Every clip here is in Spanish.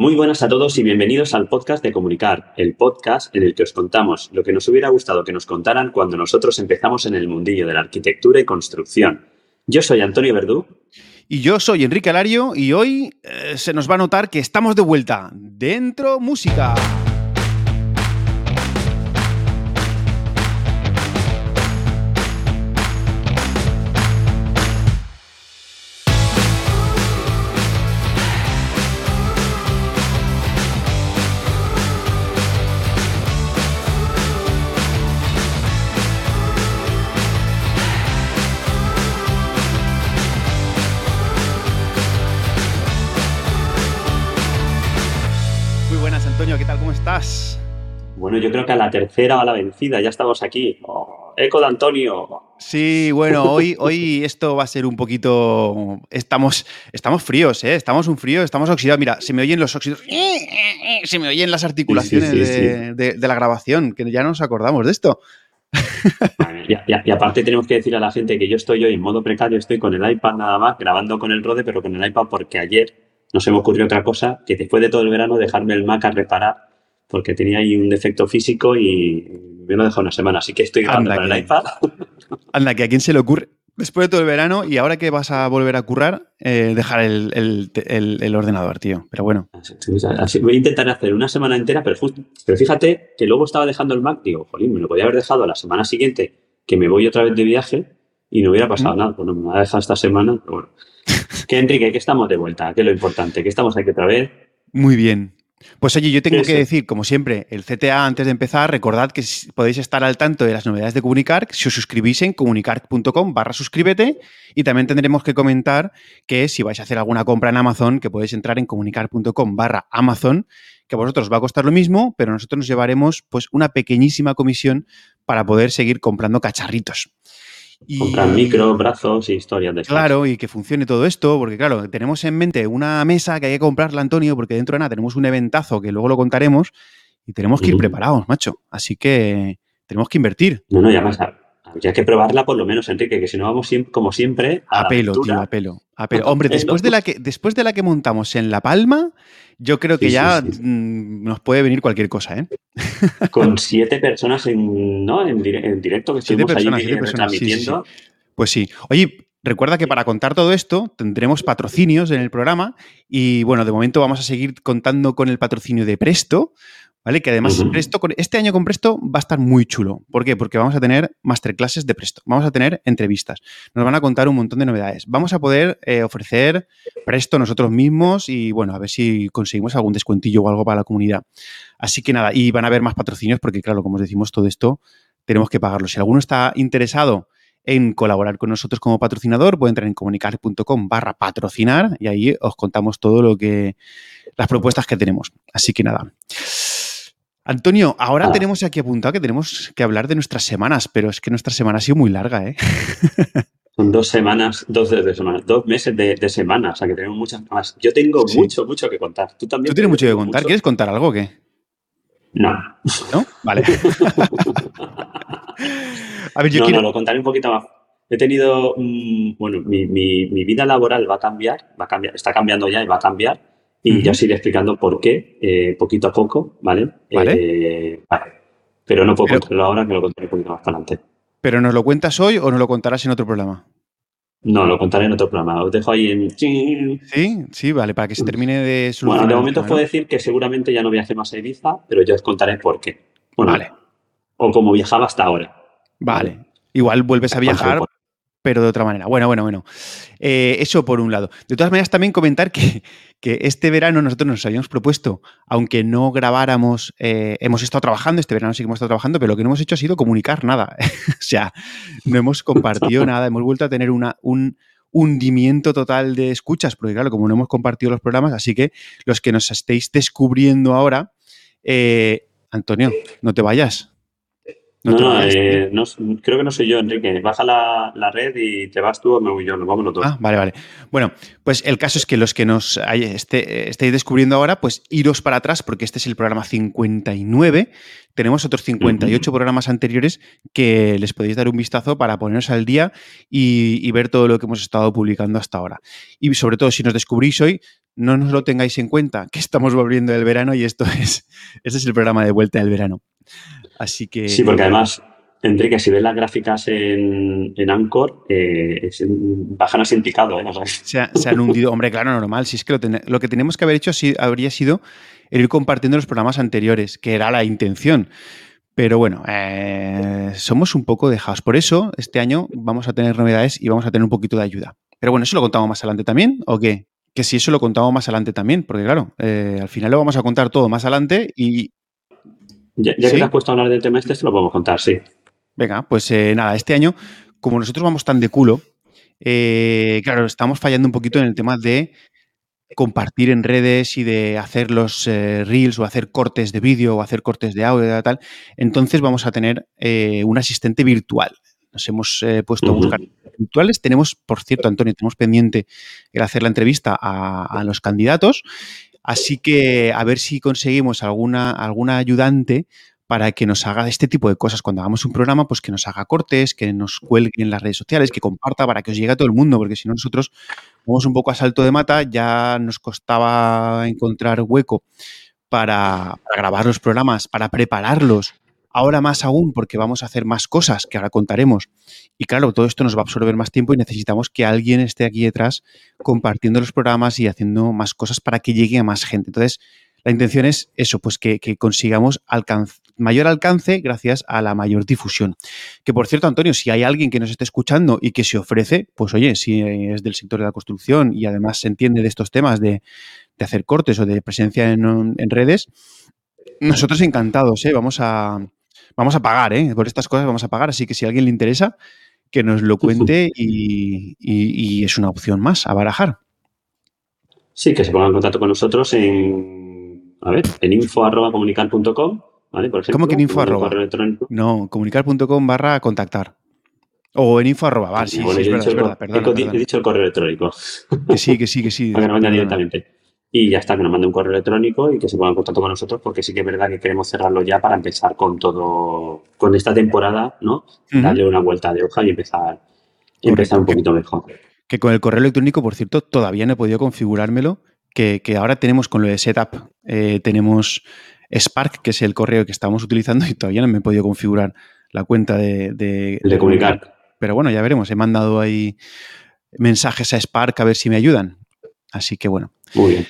Muy buenas a todos y bienvenidos al podcast de Comunicar, el podcast en el que os contamos lo que nos hubiera gustado que nos contaran cuando nosotros empezamos en el mundillo de la arquitectura y construcción. Yo soy Antonio Verdú. Y yo soy Enrique Alario y hoy eh, se nos va a notar que estamos de vuelta. Dentro música. Yo creo que a la tercera o a la vencida ya estamos aquí. Oh, eco de Antonio. Sí, bueno, hoy, hoy esto va a ser un poquito. Estamos, estamos fríos, ¿eh? Estamos un frío, estamos oxidados. Mira, se me oyen los óxidos. Se me oyen las articulaciones de, la grabación, que ya no nos acordamos de esto. y, aparte tenemos que decir a la gente que yo estoy hoy en modo precario, estoy con el iPad nada más, grabando con el Rode, pero con el iPad porque ayer no se me ocurrió otra cosa que después de todo el verano dejarme el Mac a reparar porque tenía ahí un defecto físico y me lo he dejado una semana, así que estoy grabando con el iPad. Anda, que a quién se le ocurre, después de todo el verano y ahora que vas a volver a currar, eh, dejar el, ordenador, tío. Pero bueno. voy a intentar hacer una semana entera, pero, pero fíjate que luego estaba dejando el Mac, digo, jolín, me lo podía haber dejado la semana siguiente, que me voy otra vez de viaje y no hubiera pasado nada. Bueno, me va a dejar esta semana, pero bueno. que Enrique, que estamos de vuelta, que es lo importante, que estamos aquí otra vez. Muy bien. Pues oye, yo tengo que decir, como siempre, el CTA antes de empezar, recordad que podéis estar al tanto de las novedades de Comunicar si os suscribís en comunicar.com barra suscríbete y también tendremos que comentar que si vais a hacer alguna compra en Amazon, que podéis entrar en comunicar.com barra Amazon, que a vosotros va a costar lo mismo, pero nosotros nos llevaremos pues una pequeñísima comisión para poder seguir comprando cacharritos. Y, Comprar micro, brazos y historias de Claro, y que funcione todo esto, porque claro, tenemos en mente una mesa que hay que comprarla, Antonio, porque dentro de nada tenemos un eventazo que luego lo contaremos y tenemos que ir preparados, macho. Así que tenemos que invertir. No, no, ya más. Habría que probarla por lo menos, Enrique, que si no vamos como siempre a, pelo, tío, a pelo, a pelo. Hombre, después de, la que, después de la que montamos en La Palma, yo creo que ya mm, nos puede venir cualquier cosa, ¿eh? Con siete personas en, ¿no? en, directo que estuvimos personas, ahí transmitiendo. Pues sí. Oye, Recuerda que para contar todo esto tendremos patrocinios en el programa y bueno, de momento vamos a seguir contando con el patrocinio de Presto, ¿vale? Que además Presto, este año con Presto va a estar muy chulo. ¿Por qué? Porque vamos a tener masterclasses de Presto, vamos a tener entrevistas, nos van a contar un montón de novedades, vamos a poder eh, ofrecer Presto nosotros mismos y bueno, a ver si conseguimos algún descuentillo o algo para la comunidad. Así que nada, y van a haber más patrocinios porque claro, como os decimos, todo esto tenemos que pagarlo. Si alguno está interesado en colaborar con nosotros como patrocinador, puede entrar en comunicar.com barra patrocinar y ahí os contamos todo lo que, las propuestas que tenemos. Así que nada. Antonio, ahora ah. tenemos aquí apuntado que tenemos que hablar de nuestras semanas, pero es que nuestra semana ha sido muy larga, ¿eh? Son dos semanas, dos, de, semanas, dos meses de, semana, o sea que tenemos muchas más. Yo tengo mucho, mucho que contar. Tú también. ¿Tú tienes mucho que contar? ¿Quieres contar algo o qué? No. ¿No? Vale. a ver, yo quiero... no, lo contaré un poquito más. He tenido, bueno, mi, mi, vida laboral va a cambiar, va a cambiar, está cambiando ya y va a cambiar y ya os iré explicando por qué, eh, poquito a poco, ¿vale? Vale. Eh, Pero no puedo contarlo ahora, que lo contaré un poquito más para adelante. ¿Pero nos lo cuentas hoy o nos lo contarás en otro programa? No, lo contaré en otro programa. Os dejo ahí en... Sí, sí, vale, para que se termine de solucionar. Bueno, de momento os puedo decir que seguramente ya no viaje más a Ibiza, pero yo os contaré por qué. vale. O cómo viajaba hasta ahora. Vale. Igual vuelves a viajar, pero de otra manera. Bueno, bueno, bueno. Eh, eso por un lado. De todas maneras, también comentar que, este verano nosotros nos habíamos propuesto, aunque no grabáramos, eh, hemos estado trabajando, este verano sí que hemos estado trabajando, pero lo que no hemos hecho ha sido comunicar nada. o sea, no hemos compartido nada, hemos vuelto a tener una, un hundimiento total de escuchas, porque claro, como no hemos compartido los programas, así que los que nos estéis descubriendo ahora, eh, Antonio, no te vayas. No, no, eh, no, creo que no soy yo, Enrique. Baja la, red y te vas tú o me voy yo, nos vamos los dos. Ah, vale, vale. Bueno, pues el caso es que los que nos este, estéis descubriendo ahora, pues iros para atrás, porque este es el programa 59. Tenemos otros 58 programas anteriores que les podéis dar un vistazo para poneros al día y, y ver todo lo que hemos estado publicando hasta ahora. Y sobre todo, si nos descubrís hoy, no nos lo tengáis en cuenta, que estamos volviendo del verano y esto es, este es el programa de vuelta del verano. Así que... Sí, porque además, Enrique, si ves las gráficas en, en Anchor, eh, bajan así en picado. ¿eh? se, han hundido. Hombre, claro, normal. Si es que lo, que tenemos que haber hecho habría sido ir compartiendo los programas anteriores, que era la intención. Pero bueno, eh, somos un poco dejados. Por eso, este año vamos a tener novedades y vamos a tener un poquito de ayuda. Pero bueno, ¿eso lo contamos más adelante también o qué? Que si eso lo contamos más adelante también, porque claro, al final lo vamos a contar todo más adelante y, ya, que te has puesto a hablar del tema este, te lo podemos contar, sí. Venga, pues eh, nada, este año, como nosotros vamos tan de culo, eh, claro, estamos fallando un poquito en el tema de compartir en redes y de hacer los eh, reels o hacer cortes de vídeo o hacer cortes de audio y tal. Entonces vamos a tener un asistente virtual. Nos hemos puesto a buscar virtuales. Tenemos, por cierto, Antonio, tenemos pendiente el hacer la entrevista a, a los candidatos Así que a ver si conseguimos alguna, alguna ayudante para que nos haga este tipo de cosas. Cuando hagamos un programa, pues que nos haga cortes, que nos cuelgue en las redes sociales, que comparta para que os llegue a todo el mundo, porque si no nosotros vamos un poco a salto de mata, ya nos costaba encontrar hueco para, para grabar los programas, para prepararlos, Ahora más aún porque vamos a hacer más cosas que ahora contaremos. Y claro, todo esto nos va a absorber más tiempo y necesitamos que alguien esté aquí detrás compartiendo los programas y haciendo más cosas para que llegue a más gente. Entonces, la intención es eso, pues que, consigamos mayor alcance gracias a la mayor difusión. Que por cierto, Antonio, si hay alguien que nos esté escuchando y que se ofrece, pues oye, si es del sector de la construcción y además se entiende de estos temas de, hacer cortes o de presencia en, en redes, nosotros encantados, ¿eh? Vamos a, vamos a pagar, ¿eh? Por estas cosas vamos a pagar, así que si a alguien le interesa, que nos lo cuente y, es una opción más a barajar. Sí, que se ponga en contacto con nosotros en, a ver, en info.comunicar.com, ¿vale? Por ejemplo, ¿Cómo que en info No, comunicar.com barra contactar. O en info arroba, sí, sí, es verdad, He dicho el correo electrónico. Que sí, que sí, que sí. Para que no vaya directamente y ya está, que nos mande un correo electrónico y que se ponga en contacto con nosotros, porque sí que es verdad que queremos cerrarlo ya para empezar con todo, con esta temporada, ¿no? Darle una vuelta de hoja y empezar, empezar un poquito mejor. Que con el correo electrónico, por cierto, todavía no he podido configurármelo, que, ahora tenemos con lo de setup, eh, tenemos Spark, que es el correo que estamos utilizando y todavía no me he podido configurar la cuenta de, de comunicar. Pero bueno, ya veremos, he mandado ahí mensajes a Spark a ver si me ayudan. Así que bueno. Muy bien.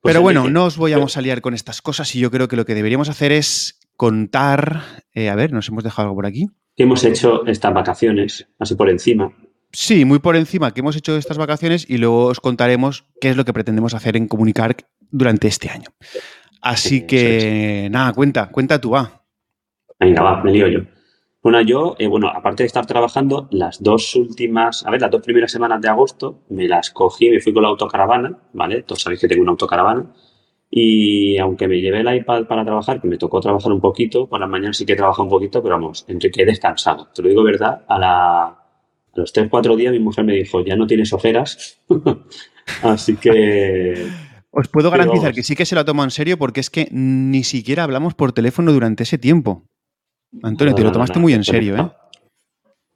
Pues Pero bueno, no os voy a liar con estas cosas y yo creo que lo que deberíamos hacer es contar. Eh, a ver, nos hemos dejado algo por aquí. ¿Qué hemos hecho estas vacaciones? Así por encima. Sí, muy por encima que hemos hecho estas vacaciones y luego os contaremos qué es lo que pretendemos hacer en Comunicar durante este año. Así que, nada, cuenta, cuenta tú, va. Venga, va, me lío yo. Bueno, yo, eh, bueno, aparte de estar trabajando, las dos últimas, a ver, las dos primeras semanas de agosto me las cogí, me fui con la autocaravana, ¿vale? Todos sabéis que tengo una autocaravana. Y aunque me llevé el iPad para trabajar, que me tocó trabajar un poquito, por las mañanas sí que he trabajado un poquito, pero vamos, Enrique he descansado. Te lo digo verdad, a, la, a los tres, cuatro días mi mujer me dijo, ya no tienes ojeras. Así que... Os puedo garantizar que sí que se lo tomo en serio porque es que ni siquiera hablamos por teléfono durante ese tiempo. Antonio, te lo tomaste muy en serio, ¿eh?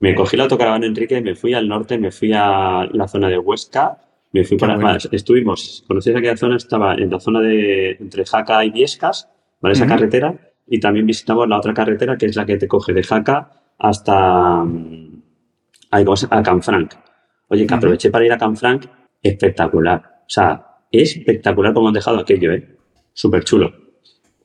Me cogí la autocaravana Enrique, me fui al norte, me fui a la zona de Huesca, me fui para más. Estuvimos, conocéis aquella zona, estaba en la zona de entre Jaca y Viescas, ¿vale? Esa carretera, y también visitamos la otra carretera que es la que te coge de Jaca hasta mm, a Canfranc. Oye, que aproveché para ir a Canfranc, espectacular. O sea, espectacular como han dejado aquello, ¿eh? Súper chulo.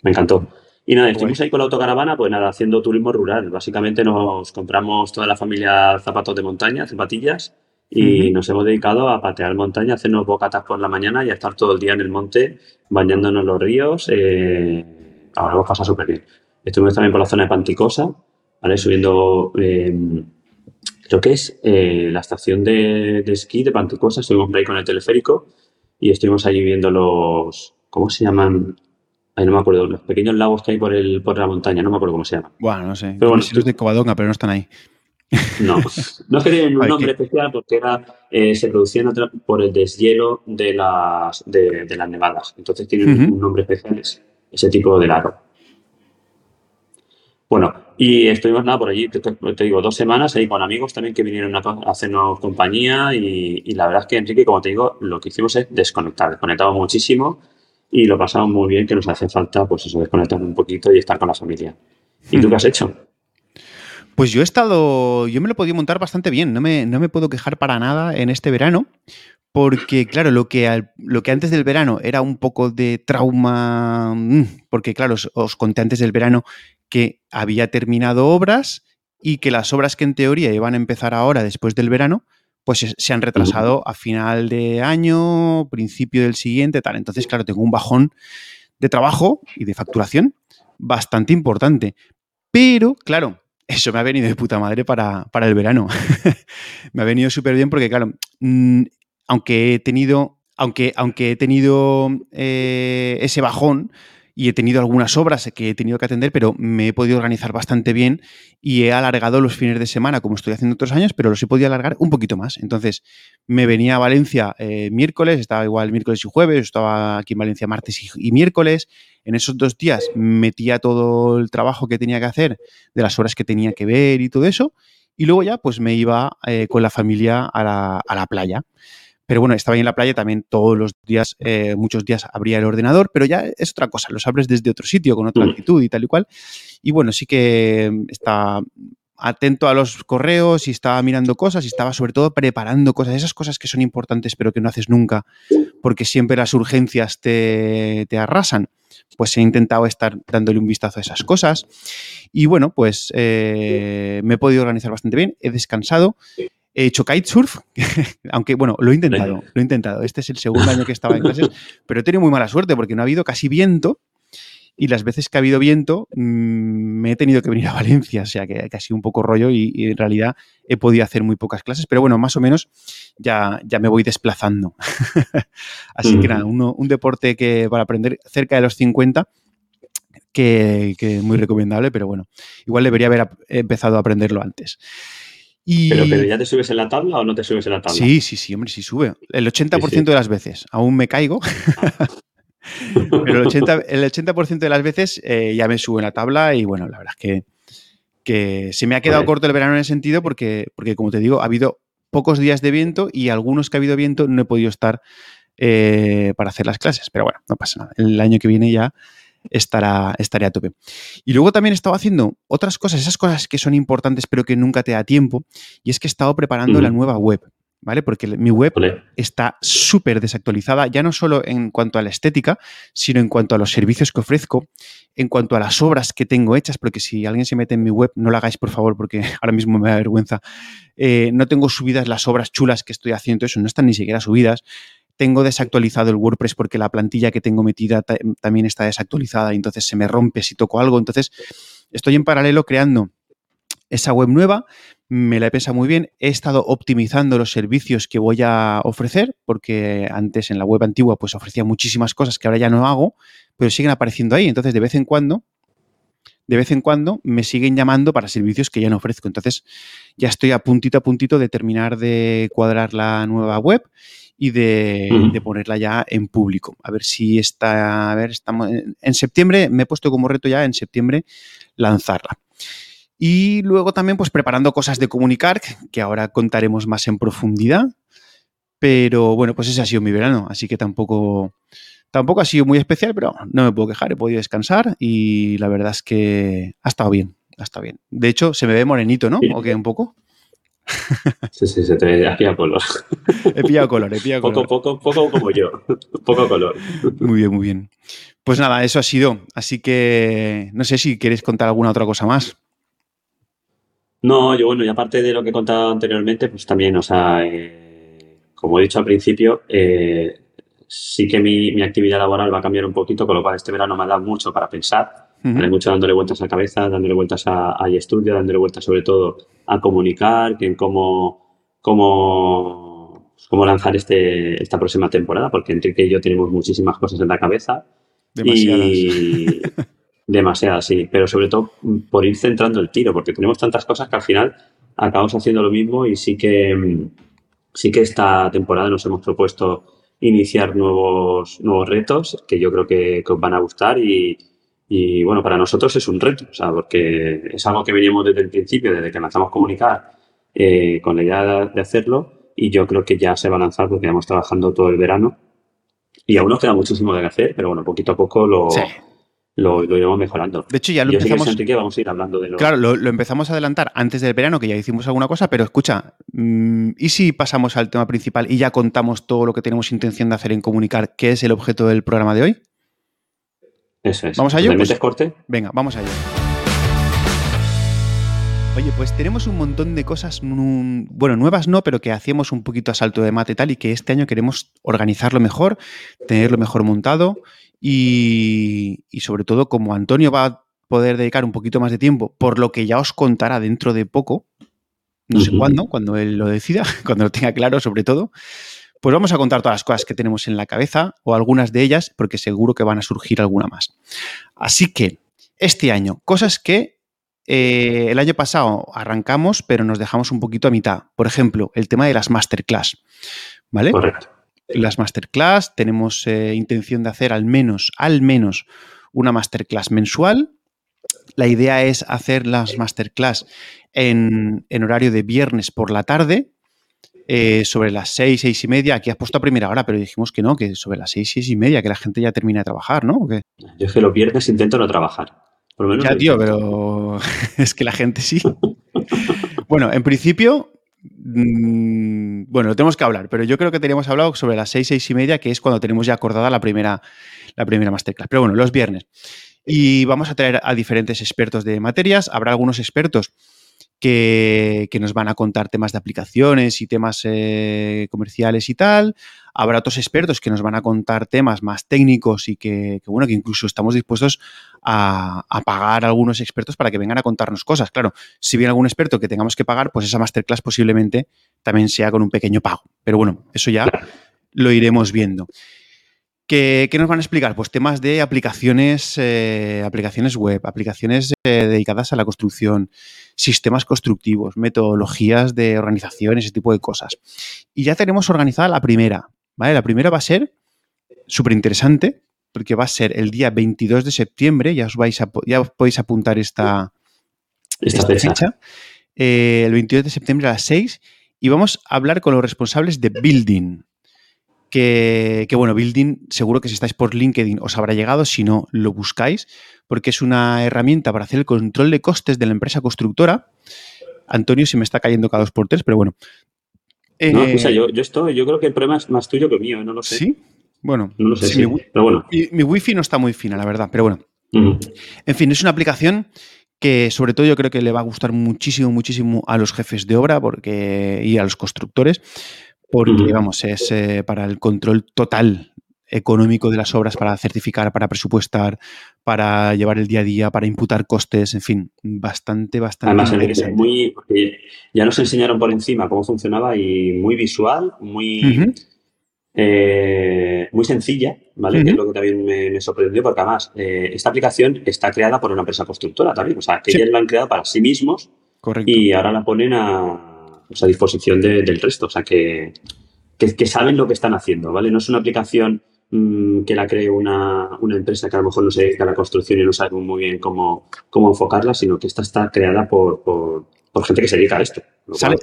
Me encantó. Y nada, estuvimos ahí con la autocaravana, pues nada, haciendo turismo rural. Básicamente nos compramos toda la familia zapatos de montaña, zapatillas, y nos hemos dedicado a patear montaña, hacernos bocatas por la mañana y a estar todo el día en el monte, bañándonos los ríos. Eh, ahora hemos pasado súper bien. Estuvimos también por la zona de Panticosa, ¿vale? Subiendo eh, lo que es eh, la estación de, de, esquí de Panticosa. Estuvimos por ahí con el teleférico y estuvimos allí viendo los, ¿cómo se llaman? Ay, no me acuerdo, los pequeños lagos que hay por, el, por la montaña, no me acuerdo cómo se llama. Bueno, no sé. Pero bueno, los de Covadonga, pero no están ahí. No, no es que tienen un nombre especial porque era, eh, se producían por el deshielo de las, de, las nevadas. Entonces tienen un nombre especial, ese tipo de lago. Bueno, y estuvimos nada por allí, te, digo, dos semanas ahí con amigos también que vinieron a hacernos compañía y, la verdad es que Enrique, como te digo, lo que hicimos es desconectar, desconectamos muchísimo y lo pasamos muy bien, que nos hace falta pues eso, desconectar un poquito y estar con la familia. ¿Y tú qué has hecho? Pues yo he estado, yo me lo he podido montar bastante bien, no me, no me puedo quejar para nada en este verano, porque claro, lo que, lo que antes del verano era un poco de trauma, mm, porque claro, os, conté antes del verano que había terminado obras y que las obras que en teoría iban a empezar ahora después del verano, pues se han retrasado a final de año, principio del siguiente, tal. Entonces, claro, tengo un bajón de trabajo y de facturación bastante importante. Pero, claro, eso me ha venido de puta madre para, el verano. me ha venido súper bien porque, claro, mm, aunque he tenido, aunque, aunque he tenido eh, ese bajón, y he tenido algunas obras que he tenido que atender, pero me he podido organizar bastante bien y he alargado los fines de semana como estoy haciendo otros años, pero los he podido alargar un poquito más. Entonces, me venía a Valencia eh, miércoles, estaba igual miércoles y jueves, estaba aquí en Valencia martes y, miércoles. En esos dos días metía todo el trabajo que tenía que hacer, de las horas que tenía que ver y todo eso. Y luego ya, pues me iba eh, con la familia a la, a la playa. Pero bueno, estaba ahí en la playa también todos los días, eh, muchos días abría el ordenador, pero ya es otra cosa, los abres desde otro sitio, con otra mm. actitud y tal y cual. Y bueno, sí que está atento a los correos y estaba mirando cosas y estaba sobre todo preparando cosas, esas cosas que son importantes pero que no haces nunca porque siempre las urgencias te, arrasan. Pues he intentado estar dándole un vistazo a esas cosas y bueno, pues eh, me he podido organizar bastante bien, he descansado He hecho kitesurf, aunque bueno, lo he intentado, lo he intentado. Este es el segundo año que estaba en clases, pero he tenido muy mala suerte porque no ha habido casi viento y las veces que ha habido viento mm, me he tenido que venir a Valencia, o sea que, ha sido un poco rollo y, en realidad he podido hacer muy pocas clases, pero bueno, más o menos ya, ya me voy desplazando. Así que nada, un deporte que para aprender cerca de los 50 que, que muy recomendable, pero bueno, igual debería haber empezado a aprenderlo antes. Pero, pero, ¿ya te subes en la tabla o no te subes en la tabla? Sí, sí, sí, hombre, sí sube. El 80% de las veces. Aún me caigo. pero el 80%, el 80 de las veces eh, ya me subo en la tabla y bueno, la verdad es que, que se me ha quedado corto el verano en ese sentido porque, porque, como te digo, ha habido pocos días de viento y algunos que ha habido viento no he podido estar eh, para hacer las clases. Pero bueno, no pasa nada. El año que viene ya estará, estaré a tope. Y luego también he estado haciendo otras cosas, esas cosas que son importantes pero que nunca te da tiempo, y es que he estado preparando la nueva web. ¿Vale? Porque mi web está súper desactualizada, ya no solo en cuanto a la estética, sino en cuanto a los servicios que ofrezco, en cuanto a las obras que tengo hechas, porque si alguien se mete en mi web, no lo hagáis por favor, porque ahora mismo me da vergüenza. Eh, no tengo subidas las obras chulas que estoy haciendo, eso no están ni siquiera subidas tengo desactualizado el WordPress porque la plantilla que tengo metida también está desactualizada y entonces se me rompe si toco algo. Entonces, estoy en paralelo creando esa web nueva, me la he pensado muy bien, he estado optimizando los servicios que voy a ofrecer, porque antes en la web antigua pues ofrecía muchísimas cosas que ahora ya no hago, pero siguen apareciendo ahí. Entonces, de vez en cuando, de vez en cuando me siguen llamando para servicios que ya no ofrezco. Entonces, ya estoy a puntito a puntito de terminar de cuadrar la nueva web y de, ponerla ya en público. A ver si está, a ver, estamos en, septiembre, me he puesto como reto ya en septiembre lanzarla. Y luego también pues preparando cosas de comunicar, que ahora contaremos más en profundidad. Pero bueno, pues ese ha sido mi verano, así que tampoco, tampoco ha sido muy especial, pero no me puedo quejar, he podido descansar y la verdad es que ha estado bien, ha estado bien. De hecho, se me ve morenito, ¿no? ¿O qué un poco? Sí, sí, se te has pillado color. He pillado color, he pillado color. Poco, poco, poco como yo. Poco color. Muy bien, muy bien. Pues nada, eso ha sido. Así que no sé si quieres contar alguna otra cosa más. No, yo bueno, y aparte de lo que he contado anteriormente, pues también, o sea, eh, como he dicho al principio, eh, sí que mi, mi, actividad laboral va a cambiar un poquito, con lo cual este verano me ha dado mucho para pensar. Hay mucho dándole vueltas a la cabeza, dándole vueltas a, a estudio, dándole vueltas sobre todo a comunicar, en cómo, cómo, cómo lanzar este, esta próxima temporada, porque Enrique y yo tenemos muchísimas cosas en la cabeza. Demasiadas. Y demasiadas, sí, pero sobre todo por ir centrando el tiro, porque tenemos tantas cosas que al final acabamos haciendo lo mismo y sí que, sí que esta temporada nos hemos propuesto iniciar nuevos, nuevos retos que yo creo que, os van a gustar y, y, bueno, para nosotros es un reto, o sea, porque es algo que veníamos desde el principio, desde que empezamos a comunicar eh, con la idea de hacerlo y yo creo que ya se va a lanzar porque estamos trabajando todo el verano y aún nos queda muchísimo de hacer, pero bueno, poquito a poco lo, lo, iremos mejorando. De hecho, ya lo empezamos. que vamos a ir hablando de lo. Claro, lo, empezamos a adelantar antes del verano, que ya hicimos alguna cosa, pero escucha, mm, ¿y si pasamos al tema principal y ya contamos todo lo que tenemos intención de hacer en comunicar, qué es el objeto del programa de hoy? Eso es. ¿Vamos a ello? ¿Me pues, corte? Venga, vamos a ello. Oye, pues tenemos un montón de cosas, bueno, nuevas no, pero que hacíamos un poquito a salto de mate y tal, y que este año queremos organizarlo mejor, tenerlo mejor montado y, sobre todo, como Antonio va a poder dedicar un poquito más de tiempo, por lo que ya os contará dentro de poco, no sé cuándo, cuando él lo decida, cuando lo tenga claro sobre todo, pues vamos a contar todas las cosas que tenemos en la cabeza o algunas de ellas, porque seguro que van a surgir alguna más. Así que, este año, cosas que eh, el año pasado arrancamos, pero nos dejamos un poquito a mitad. Por ejemplo, el tema de las masterclass. ¿Vale? Correcto las masterclass. Tenemos eh, intención de hacer al menos, al menos una masterclass mensual. La idea es hacer las masterclass en, horario de viernes por la tarde, eh, sobre las seis, seis y media. Aquí has puesto a primera hora, pero dijimos que no, que sobre las seis, seis y media, que la gente ya termina de trabajar, ¿no? Yo es que los viernes intento no trabajar. Por lo menos ya, tío, pero es que la gente sí. bueno, en principio, Mm, bueno, lo tenemos que hablar, pero yo creo que teníamos hablado sobre las seis, seis y media, que es cuando tenemos ya acordada la primera, la primera masterclass. Pero bueno, los viernes. Y vamos a traer a diferentes expertos de materias. Habrá algunos expertos que, nos van a contar temas de aplicaciones y temas eh, comerciales y tal. Habrá otros expertos que nos van a contar temas más técnicos y que, bueno, que incluso estamos dispuestos a, pagar a algunos expertos para que vengan a contarnos cosas. Claro, si viene algún experto que tengamos que pagar, pues esa masterclass posiblemente también sea con un pequeño pago. Pero bueno, eso ya lo iremos viendo. ¿Qué, nos van a explicar? Pues temas de aplicaciones, eh, aplicaciones web, aplicaciones eh, dedicadas a la construcción, sistemas constructivos, metodologías de organización, ese tipo de cosas. Y ya tenemos organizada la primera, ¿vale? La primera va a ser súper interesante, porque va a ser el día 22 de septiembre, ya os, vais a, ya podéis apuntar esta, esta, fecha, eh, el 22 de septiembre a las 6, y vamos a hablar con los responsables de Building. Que, bueno, Building, seguro que si estáis por LinkedIn os habrá llegado, si no, lo buscáis, porque es una herramienta para hacer el control de costes de la empresa constructora. Antonio, si me está cayendo cada dos por tres, pero bueno. no, o sea, yo, estoy, yo creo que el problema es más tuyo que mío, ¿eh? no lo sé. Sí, bueno. No lo sé, mi, pero bueno. Mi, wifi no está muy fina, la verdad, pero bueno. En fin, es una aplicación que sobre todo yo creo que le va a gustar muchísimo, muchísimo a los jefes de obra porque, y a los constructores, porque, vamos, es eh, para el control total económico de las obras, para certificar, para presupuestar, para llevar el día a día, para imputar costes, en fin, bastante, bastante Además, interesante. Muy, ya nos enseñaron por encima cómo funcionaba y muy visual, muy, eh, muy sencilla, ¿vale? Que es lo que también me, sorprendió, porque además eh, esta aplicación está creada por una empresa constructora también, o sea, que ellos la han creado para sí mismos Correcto. y ahora la ponen a a disposición del resto. O sea, que, que, saben lo que están haciendo, ¿vale? No es una aplicación mm, que la cree una, empresa que a lo mejor no se dedica a la construcción y no sabe muy bien cómo, cómo enfocarla, sino que esta está creada por, por, gente que se dedica a esto.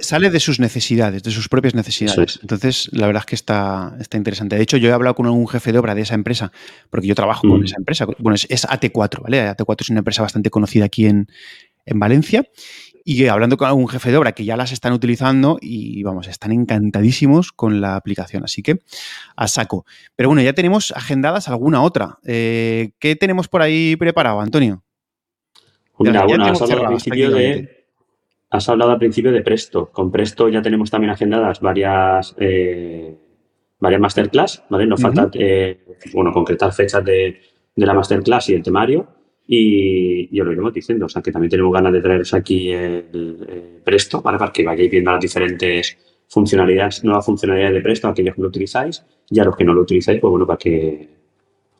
Sale, de sus necesidades, de sus propias necesidades. Entonces, la verdad es que está, está interesante. De hecho, yo he hablado con un jefe de obra de esa empresa, porque yo trabajo con mm. esa empresa. Bueno, es, es, AT4, ¿vale? AT4 es una empresa bastante conocida aquí en, en Valencia y hablando con algún jefe de obra que ya las están utilizando y vamos, están encantadísimos con la aplicación. Así que a saco. Pero bueno, ya tenemos agendadas alguna otra. Eh, ¿Qué tenemos por ahí preparado, Antonio? Mira, bueno, has hablado, al principio de, has hablado al principio de Presto. Con Presto ya tenemos también agendadas varias, eh, varias masterclass, ¿vale? Nos falta, eh, bueno, concretar fechas de, de la masterclass y el temario y, yo lo iremos diciendo. O sea, que también tenemos ganas de traeros aquí el, Presto, ¿vale? Para que vayáis viendo las diferentes funcionalidades, nuevas funcionalidades de Presto, aquellos que lo utilizáis, y a los que no lo utilizáis, pues bueno, para que,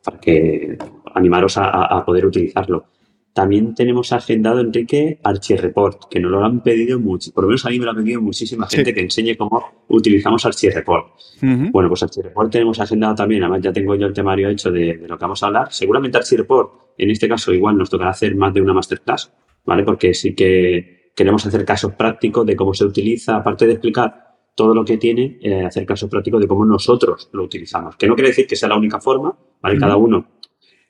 para que animaros a, poder utilizarlo. También tenemos agendado, Enrique, Archireport, que nos lo han pedido mucho, por lo menos a mí me lo ha pedido muchísima gente que enseñe cómo utilizamos Archireport. Bueno, pues Archireport tenemos agendado también, además ya tengo yo el temario hecho de, de lo que vamos a hablar. Seguramente Archireport, en este caso igual nos tocará hacer más de una masterclass, ¿vale? Porque sí que queremos hacer casos prácticos de cómo se utiliza, aparte de explicar todo lo que tiene, eh, hacer casos prácticos de cómo nosotros lo utilizamos. Que no quiere decir que sea la única forma, ¿vale? Cada uno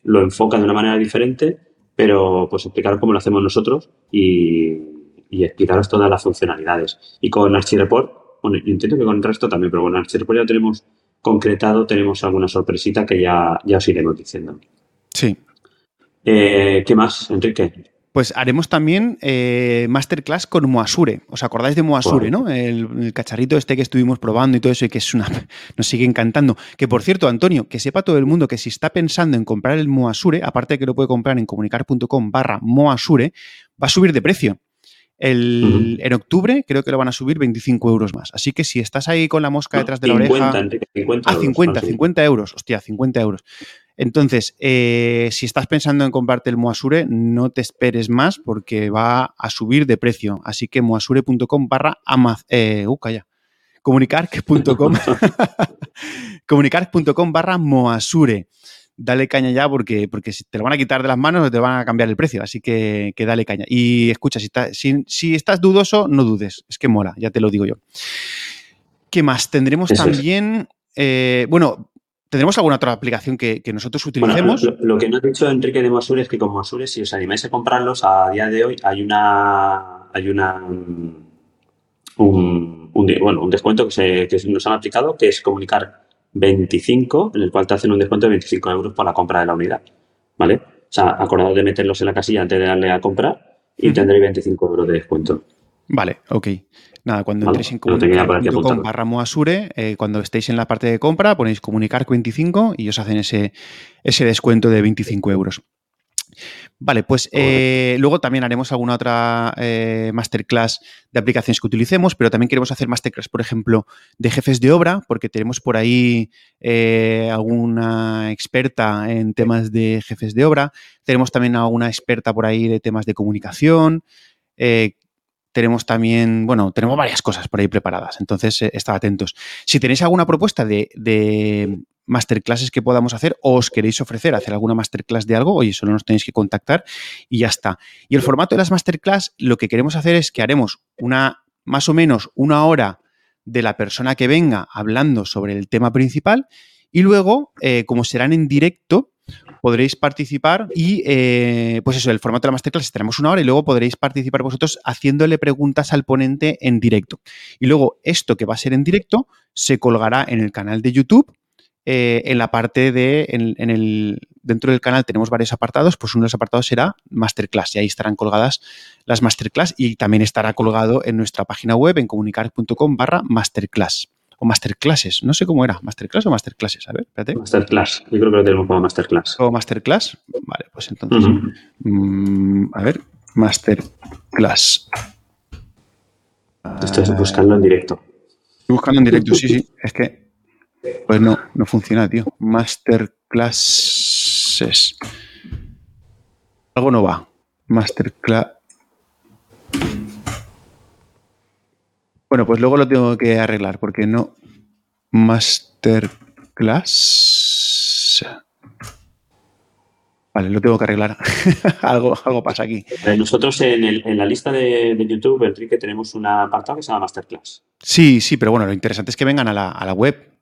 lo enfoca de una manera diferente, pero pues explicaros cómo lo hacemos nosotros y, explicaros todas las funcionalidades. Y con Archireport, bueno, yo entiendo que con el resto también, pero con Archireport ya tenemos concretado, tenemos alguna sorpresita que ya, ya os iremos diciendo. Sí. Eh, ¿Qué más, Enrique? Pues haremos también eh, masterclass con Moasure. ¿Os acordáis de Moasure, no? El, cacharrito este que estuvimos probando y todo eso y que es una, nos sigue encantando. Que por cierto, Antonio, que sepa todo el mundo que si está pensando en comprar el Moasure, aparte de que lo puede comprar en comunicar.com barra Moasure, va a subir de precio. El, En octubre creo que lo van a subir 25 euros más. Así que si estás ahí con la mosca detrás de la oreja... 50, a 50, 50 euros. Hostia, 50 euros. Entonces, eh, si estás pensando en comprarte el Moasure, no te esperes más porque va a subir de precio. Así que moasure.com barra amaz... Eh, uh, calla. Barra Moasure. Dale caña ya porque, porque te lo van a quitar de las manos o te van a cambiar el precio. Así que, que dale caña. Y escucha, si, si, estás dudoso, no dudes. Es que mola, ya te lo digo yo. ¿Qué más? Tendremos también... Eh, bueno, ¿Tendremos alguna otra aplicación que, nosotros utilicemos? lo, que no he dicho, Enrique, de Mosure es que con Mosure, si os animáis a comprarlos, a día de hoy hay una. Hay una. Un, bueno, un descuento que, se, nos han aplicado, que es comunicar 25, en el cual te hacen un descuento de 25 euros por la compra de la unidad. ¿Vale? O sea, acordado de meterlos en la casilla antes de darle a comprar y tendréis 25 euros de descuento. Vale, ok. Nada, cuando entréis en comunicar.com barra Moasure, eh, cuando estéis en la parte de compra, ponéis comunicar 25 y os hacen ese, ese descuento de 25 euros. Vale, pues eh, luego también haremos alguna otra eh, masterclass de aplicaciones que utilicemos, pero también queremos hacer masterclass, por ejemplo, de jefes de obra, porque tenemos por ahí alguna experta en temas de jefes de obra. Tenemos también alguna experta por ahí de temas de comunicación. Tenemos también, bueno, tenemos varias cosas por ahí preparadas, entonces eh, estad atentos. Si tenéis alguna propuesta de, masterclasses que podamos hacer o os queréis ofrecer hacer alguna masterclass de algo, oye, solo nos tenéis que contactar y ya está. Y el formato de las masterclass, lo que queremos hacer es que haremos una, más o menos una hora de la persona que venga hablando sobre el tema principal y luego, eh, como serán en directo, podréis participar y, eh, pues eso, el formato de la masterclass tenemos una hora y luego podréis participar vosotros haciéndole preguntas al ponente en directo. Y luego esto que va a ser en directo se colgará en el canal de YouTube. Eh, en la parte de, en, el, dentro del canal tenemos varios apartados, pues uno de los apartados será Masterclass y ahí estarán colgadas las Masterclass y también estará colgado en nuestra página web en comunicar.com barra Masterclass o masterclasses. No sé cómo era, masterclass o masterclasses. A ver, espérate. Masterclass. Yo creo que lo tenemos como masterclass. O masterclass. Vale, pues entonces. Mm, a ver, masterclass. Estoy buscando en directo. Estoy buscando en directo, sí, sí. Es que. Pues no, no funciona, tío. Masterclasses. Algo no va. Masterclass. Bueno, pues luego lo tengo que arreglar porque no. Masterclass. Vale, lo tengo que arreglar. algo, algo pasa aquí. Eh, nosotros en, la lista de, YouTube, Enrique, tenemos una apartado que se llama Masterclass. Sí, sí, pero bueno, lo interesante es que vengan a la, web.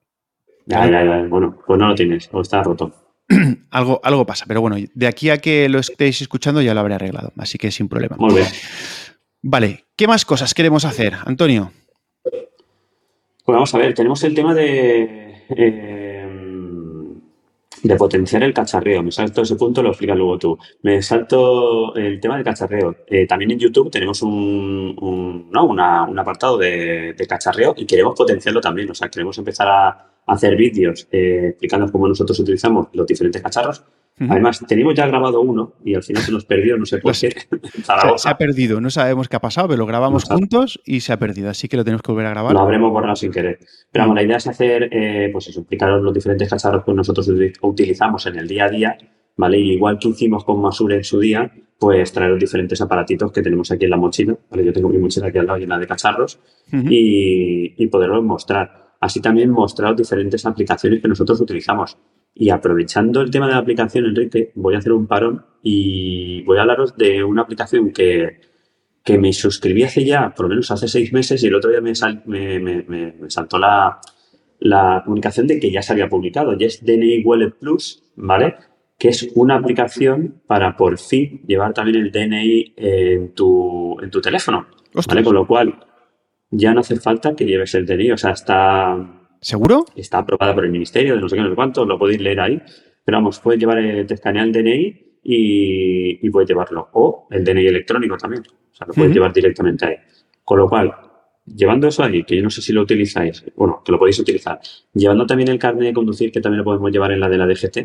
Ya, ya, ya. Bueno, pues no lo tienes, o está roto. algo, algo pasa, pero bueno, de aquí a que lo estéis escuchando ya lo habré arreglado, así que sin problema. Muy bien. Vale, ¿qué más cosas queremos hacer, Antonio? Pues vamos a ver, tenemos el tema de, eh, de potenciar el cacharreo. Me salto ese punto, lo explicas luego tú. Me salto el tema del cacharreo. Eh, también en YouTube tenemos un, un, apartado de, de, cacharreo y queremos potenciarlo también. O sea, queremos empezar a, hacer vídeos eh, explicando cómo nosotros utilizamos los diferentes cacharros Además, teníamos ya grabado uno y al final se nos perdió, no sé por qué. Se, ha perdido, no sabemos qué ha pasado, pero lo grabamos juntos y se ha perdido, así que lo tenemos que volver a grabar. Lo habremos borrado sin querer. Pero vamos, la idea es hacer, eh, pues eso, explicaros los diferentes cacharros que nosotros utilizamos en el día a día, ¿vale? Y igual que hicimos con Masure en su día, pues traer los diferentes aparatitos que tenemos aquí en la mochila, ¿vale? Yo tengo mi mochila aquí al lado llena de cacharros y, y poderlos mostrar. Así también mostrar diferentes aplicaciones que nosotros utilizamos. Y aprovechando el tema de la aplicación, Enrique, voy a hacer un parón y voy a hablaros de una aplicación que, que me suscribí hace ya, por lo menos hace seis meses, y el otro día me, me, me, saltó la, la, comunicación de que ya se había publicado, y es DNI Wallet Plus, ¿vale? Que es una aplicación para por fin llevar también el DNI en tu, en tu teléfono, ¿vale? Con lo cual, ya no hace falta que lleves el DNI, o sea, está... ¿Seguro? Está aprobada por el ministerio, de no sé qué, no sé cuánto, lo podéis leer ahí. Pero vamos, puedes llevar, el, te escanea el DNI y, y, puedes llevarlo. O el DNI electrónico también. O sea, lo puedes llevar directamente ahí. Con lo cual, llevando eso ahí, que yo no sé si lo utilizáis, bueno, que lo podéis utilizar, llevando también el carnet de conducir, que también lo podemos llevar en la de la DGT,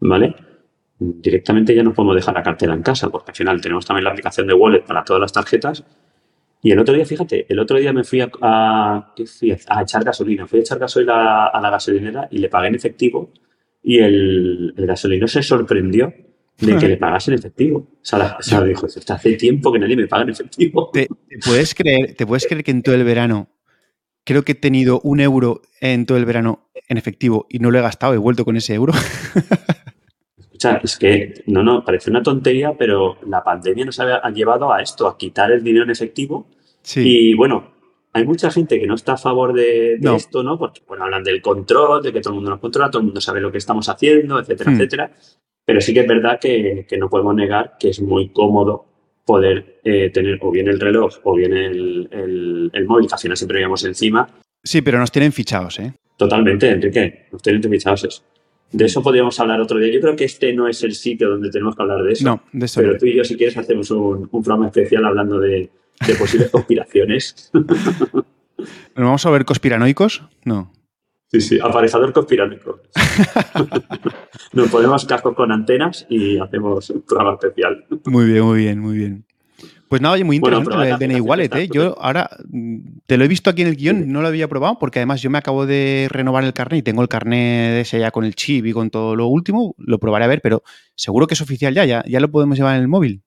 ¿vale? Directamente ya nos podemos dejar la cartera en casa, porque al final tenemos también la aplicación de wallet para todas las tarjetas. Y el otro día, fíjate, el otro día me fui a, a, echar gasolina. Fui a echar gasolina a, la gasolinera y le pagué en efectivo. Y el, el gasolinero se sorprendió de que le pagas en efectivo. O sea, dijo, hace tiempo que nadie me paga en efectivo. ¿Te, puedes creer, ¿Te puedes creer que en todo el verano creo que he tenido un euro en todo el verano en efectivo y no lo he gastado, he vuelto con ese euro? Escucha, es que, no, no, parece una tontería, pero la pandemia nos ha llevado a esto, a quitar el dinero en efectivo. Sí. Y bueno, hay mucha gente que no está a favor de, esto, ¿no? Porque, bueno, hablan del control, de que todo el mundo nos controla, todo el mundo sabe lo que estamos haciendo, etcétera, hmm. etcétera. Pero sí que es verdad que, no podemos negar que es muy cómodo poder eh, tener o bien el reloj o bien el, el, móvil, que al final siempre veíamos encima. Sí, pero nos tienen fichados, ¿eh? Totalmente, Enrique, nos tienen fichados eso. De eso podríamos hablar otro día. Yo creo que este no es el sitio donde tenemos que hablar de eso. No, de eso Pero tú y yo, si quieres, hacemos un, un programa especial hablando de, de posibles conspiraciones. ¿Nos vamos a ver conspiranoicos? No. Sí, sí, aparejador conspiranoico. Nos ponemos cascos con antenas y hacemos un programa especial. Muy bien, muy bien, muy bien. Pues nada, oye, muy interesante el DNI Wallet, ¿eh? Yo ahora mm, te lo he visto aquí en el guion, no lo había probado porque además yo me acabo de renovar el carnet y tengo el carnet ese ya con el chip y con todo lo último. Lo probaré a ver, pero seguro que es oficial ya, ya, ya lo podemos llevar en el móvil.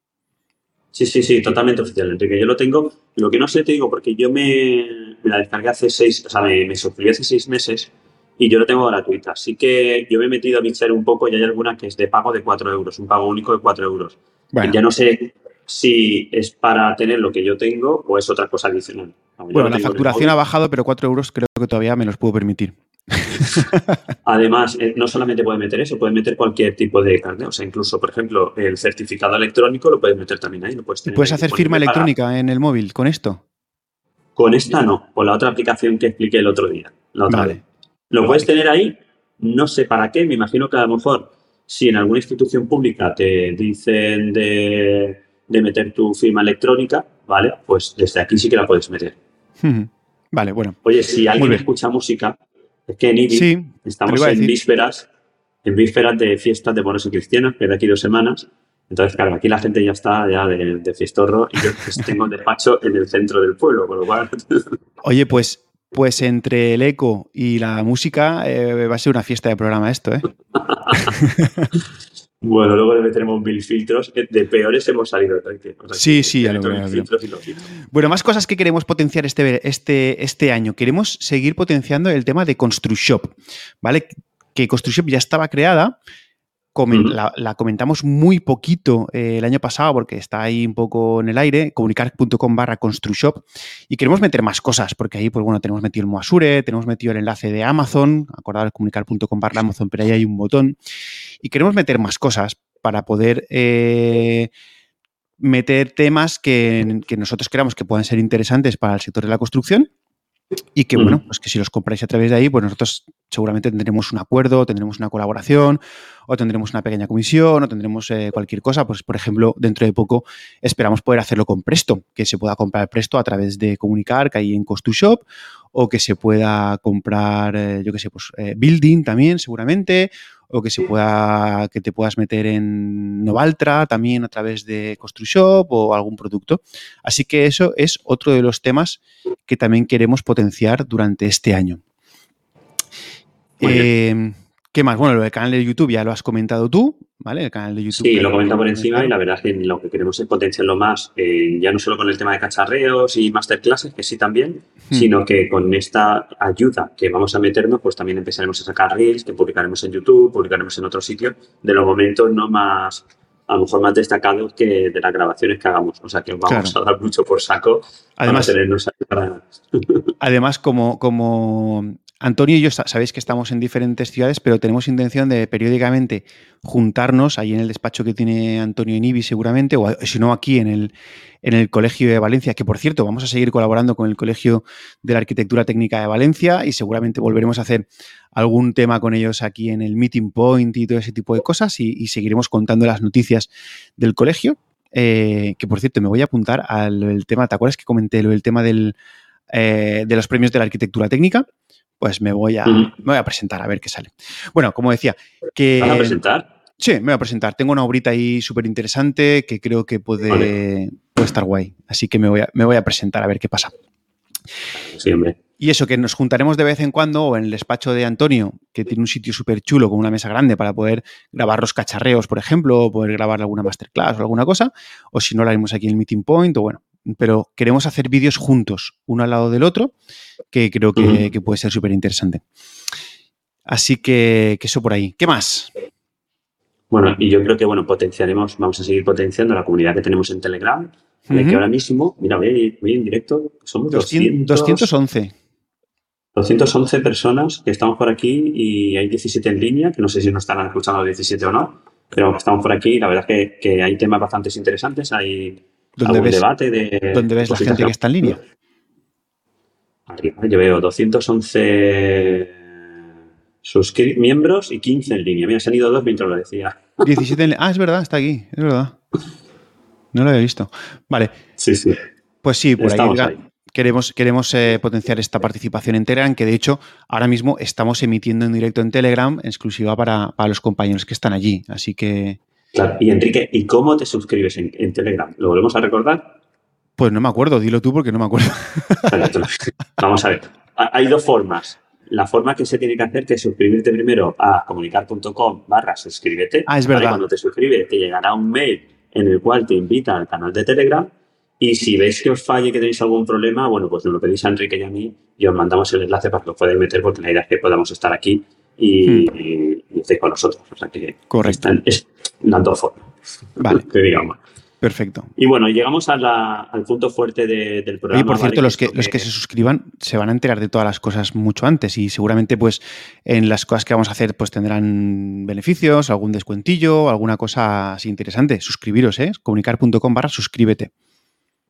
Sí, sí, sí, totalmente oficial, Enrique. Yo lo tengo. Lo que no sé, te digo, porque yo me, la descargué hace seis, o sea, me, me suscribí hace seis meses y yo lo tengo gratuita. Así que yo me he metido a bichar un poco y hay alguna que es de pago de 4 euros, un pago único de 4 euros. Ya no sé si es para tener lo que yo tengo o es otra cosa adicional. bueno, la facturación ha bajado, pero 4 euros creo que todavía me los puedo permitir. Además, eh, no solamente puede meter eso, puede meter cualquier tipo de carnet. O sea, incluso, por ejemplo, el certificado electrónico lo puedes meter también ahí. puedes, hacer firma electrónica en el móvil con esto? Con esta no, con la otra aplicación que expliqué el otro día. vale. Lo puedes tener ahí, no sé para qué, me imagino que a lo mejor si en alguna institución pública te dicen de, meter tu firma electrónica, ¿vale? Pues desde aquí sí que la puedes meter. Vale, bueno. Oye, si alguien escucha música, es que en IBI estamos en vísperas, en vísperas de fiestas de moros y cristianos, que de aquí dos semanas. Entonces, claro, aquí la gente ya está ya de, de fiestorro y yo pues, tengo despacho en el centro del pueblo, con lo cual... Oye, pues pues entre el eco y la música eh, va a ser una fiesta de programa esto, ¿eh? bueno, luego le meteremos mil filtros. De peores hemos salido. sí, sí, a lo Bueno, más cosas que queremos potenciar este, este, este año. Queremos seguir potenciando el tema de ConstruShop, ¿vale? Que ConstruShop ya estaba creada, la, comentamos muy poquito eh, el año pasado porque está ahí un poco en el aire, comunicar.com barra construshop y queremos meter más cosas porque ahí, pues bueno, tenemos metido el Moasure, tenemos metido el enlace de Amazon, acordaros comunicar.com barra Amazon, pero ahí hay un botón y queremos meter más cosas para poder eh, meter temas que, que nosotros creamos que puedan ser interesantes para el sector de la construcción y que, bueno, pues que si los compráis a través de ahí, pues nosotros seguramente tendremos un acuerdo, tendremos una colaboración, o tendremos una pequeña comisión, o tendremos eh, cualquier cosa. Pues, por ejemplo, dentro de poco esperamos poder hacerlo con Presto, que se pueda comprar Presto a través de Comunicar, que hay en CostuShop, o que se pueda comprar, eh, yo qué sé, pues eh, Building también, seguramente, o que se pueda, que te puedas meter en Novaltra también a través de ConstruShop o algún producto. Así que eso es otro de los temas que también queremos potenciar durante este año. Eh, ¿Qué más? Bueno, lo del canal de YouTube ya lo has comentado tú, ¿vale? El canal de YouTube. Sí, lo comenta por encima y la verdad es que lo que queremos es potenciarlo más, eh, ya no solo con el tema de cacharreos y masterclasses, que sí también, hmm. sino que con esta ayuda que vamos a meternos, pues también empezaremos a sacar reels que publicaremos en YouTube, publicaremos en otro sitio, de los momentos no más, a lo mejor más destacados que de las grabaciones que hagamos. O sea que vamos a dar mucho por saco además, para tenernos ahí para... además, como, como Antonio y yo sabéis que estamos en diferentes ciudades, pero tenemos intención de periódicamente juntarnos ahí en el despacho que tiene Antonio en Ibi seguramente, o si no aquí en el, en el Colegio de Valencia, que por cierto vamos a seguir colaborando con el Colegio de la Arquitectura Técnica de Valencia y seguramente volveremos a hacer algún tema con ellos aquí en el Meeting Point y todo ese tipo de cosas y, seguiremos contando las noticias del colegio. Eh, que por cierto me voy a apuntar al tema, ¿te acuerdas que comenté del tema del, eh, de los premios de la arquitectura técnica? Pues me voy a, voy a presentar a ver qué sale. Bueno, como decía, que... ¿Vas a presentar? Sí, me voy a presentar. Tengo una obrita ahí súper interesante que creo que puede, estar guay. Así que me voy, a, me voy a presentar a ver qué pasa. Sí, hombre. Y eso, que nos juntaremos de vez en cuando o en el despacho de Antonio, que tiene un sitio súper chulo con una mesa grande para poder grabar los cacharreos, por ejemplo, o poder grabar alguna masterclass o alguna cosa, o si no, lo haremos aquí en el Meeting Point, o bueno, pero queremos hacer vídeos juntos, uno al lado del otro, que creo que, puede ser súper interesante. Así que, eso por ahí. ¿Qué más? Bueno, y yo creo que, bueno, potenciaremos, vamos a seguir potenciando la comunidad que tenemos en Telegram, de que ahora mismo, mira, voy, en directo, somos 211. 211 personas que estamos por aquí y hay 17 en línea, que no sé si nos están escuchando 17 o no, pero estamos por aquí. La verdad es que, que hay temas bastante interesantes, hay ¿Dónde ves, debate de... ¿Dónde ves la gente que está en línea? yo veo 211 miembros y 15 en línea. Mira, se han ido dos mientras lo decía. 17 en Ah, es verdad, está aquí, es verdad. No lo había visto. Vale. Sí, sí. Pues sí, por ahí, queremos, queremos eh, potenciar esta participación en Telegram, que de hecho ahora mismo estamos emitiendo en directo en Telegram, exclusiva para, para los compañeros que están allí. Así que Claro. Y Enrique, ¿y cómo te suscribes en, Telegram? ¿Lo volvemos a recordar? Pues no me acuerdo, dilo tú porque no me acuerdo. Vamos a ver. Hay dos formas. La forma que se tiene que hacer es suscribirte primero a comunicar.com barra suscríbete. Ah, es verdad. Cuando te suscribes te llegará un mail en el cual te invita al canal de Telegram y si veis que os falle, que tenéis algún problema, bueno, pues nos lo pedís a Enrique y a mí y os mandamos el enlace para que os podáis meter porque la idea es que podamos estar aquí y, hmm. con nosotros. O sea que Correcto. es dando forma. Vale. digamos. Perfecto. Y bueno, llegamos al punto fuerte del programa. Y por cierto, los, que, los que se suscriban se van a enterar de todas las cosas mucho antes y seguramente pues en las cosas que vamos a hacer pues tendrán beneficios, algún descuentillo, alguna cosa así interesante. Suscribiros, ¿eh? Comunicar.com barra suscríbete.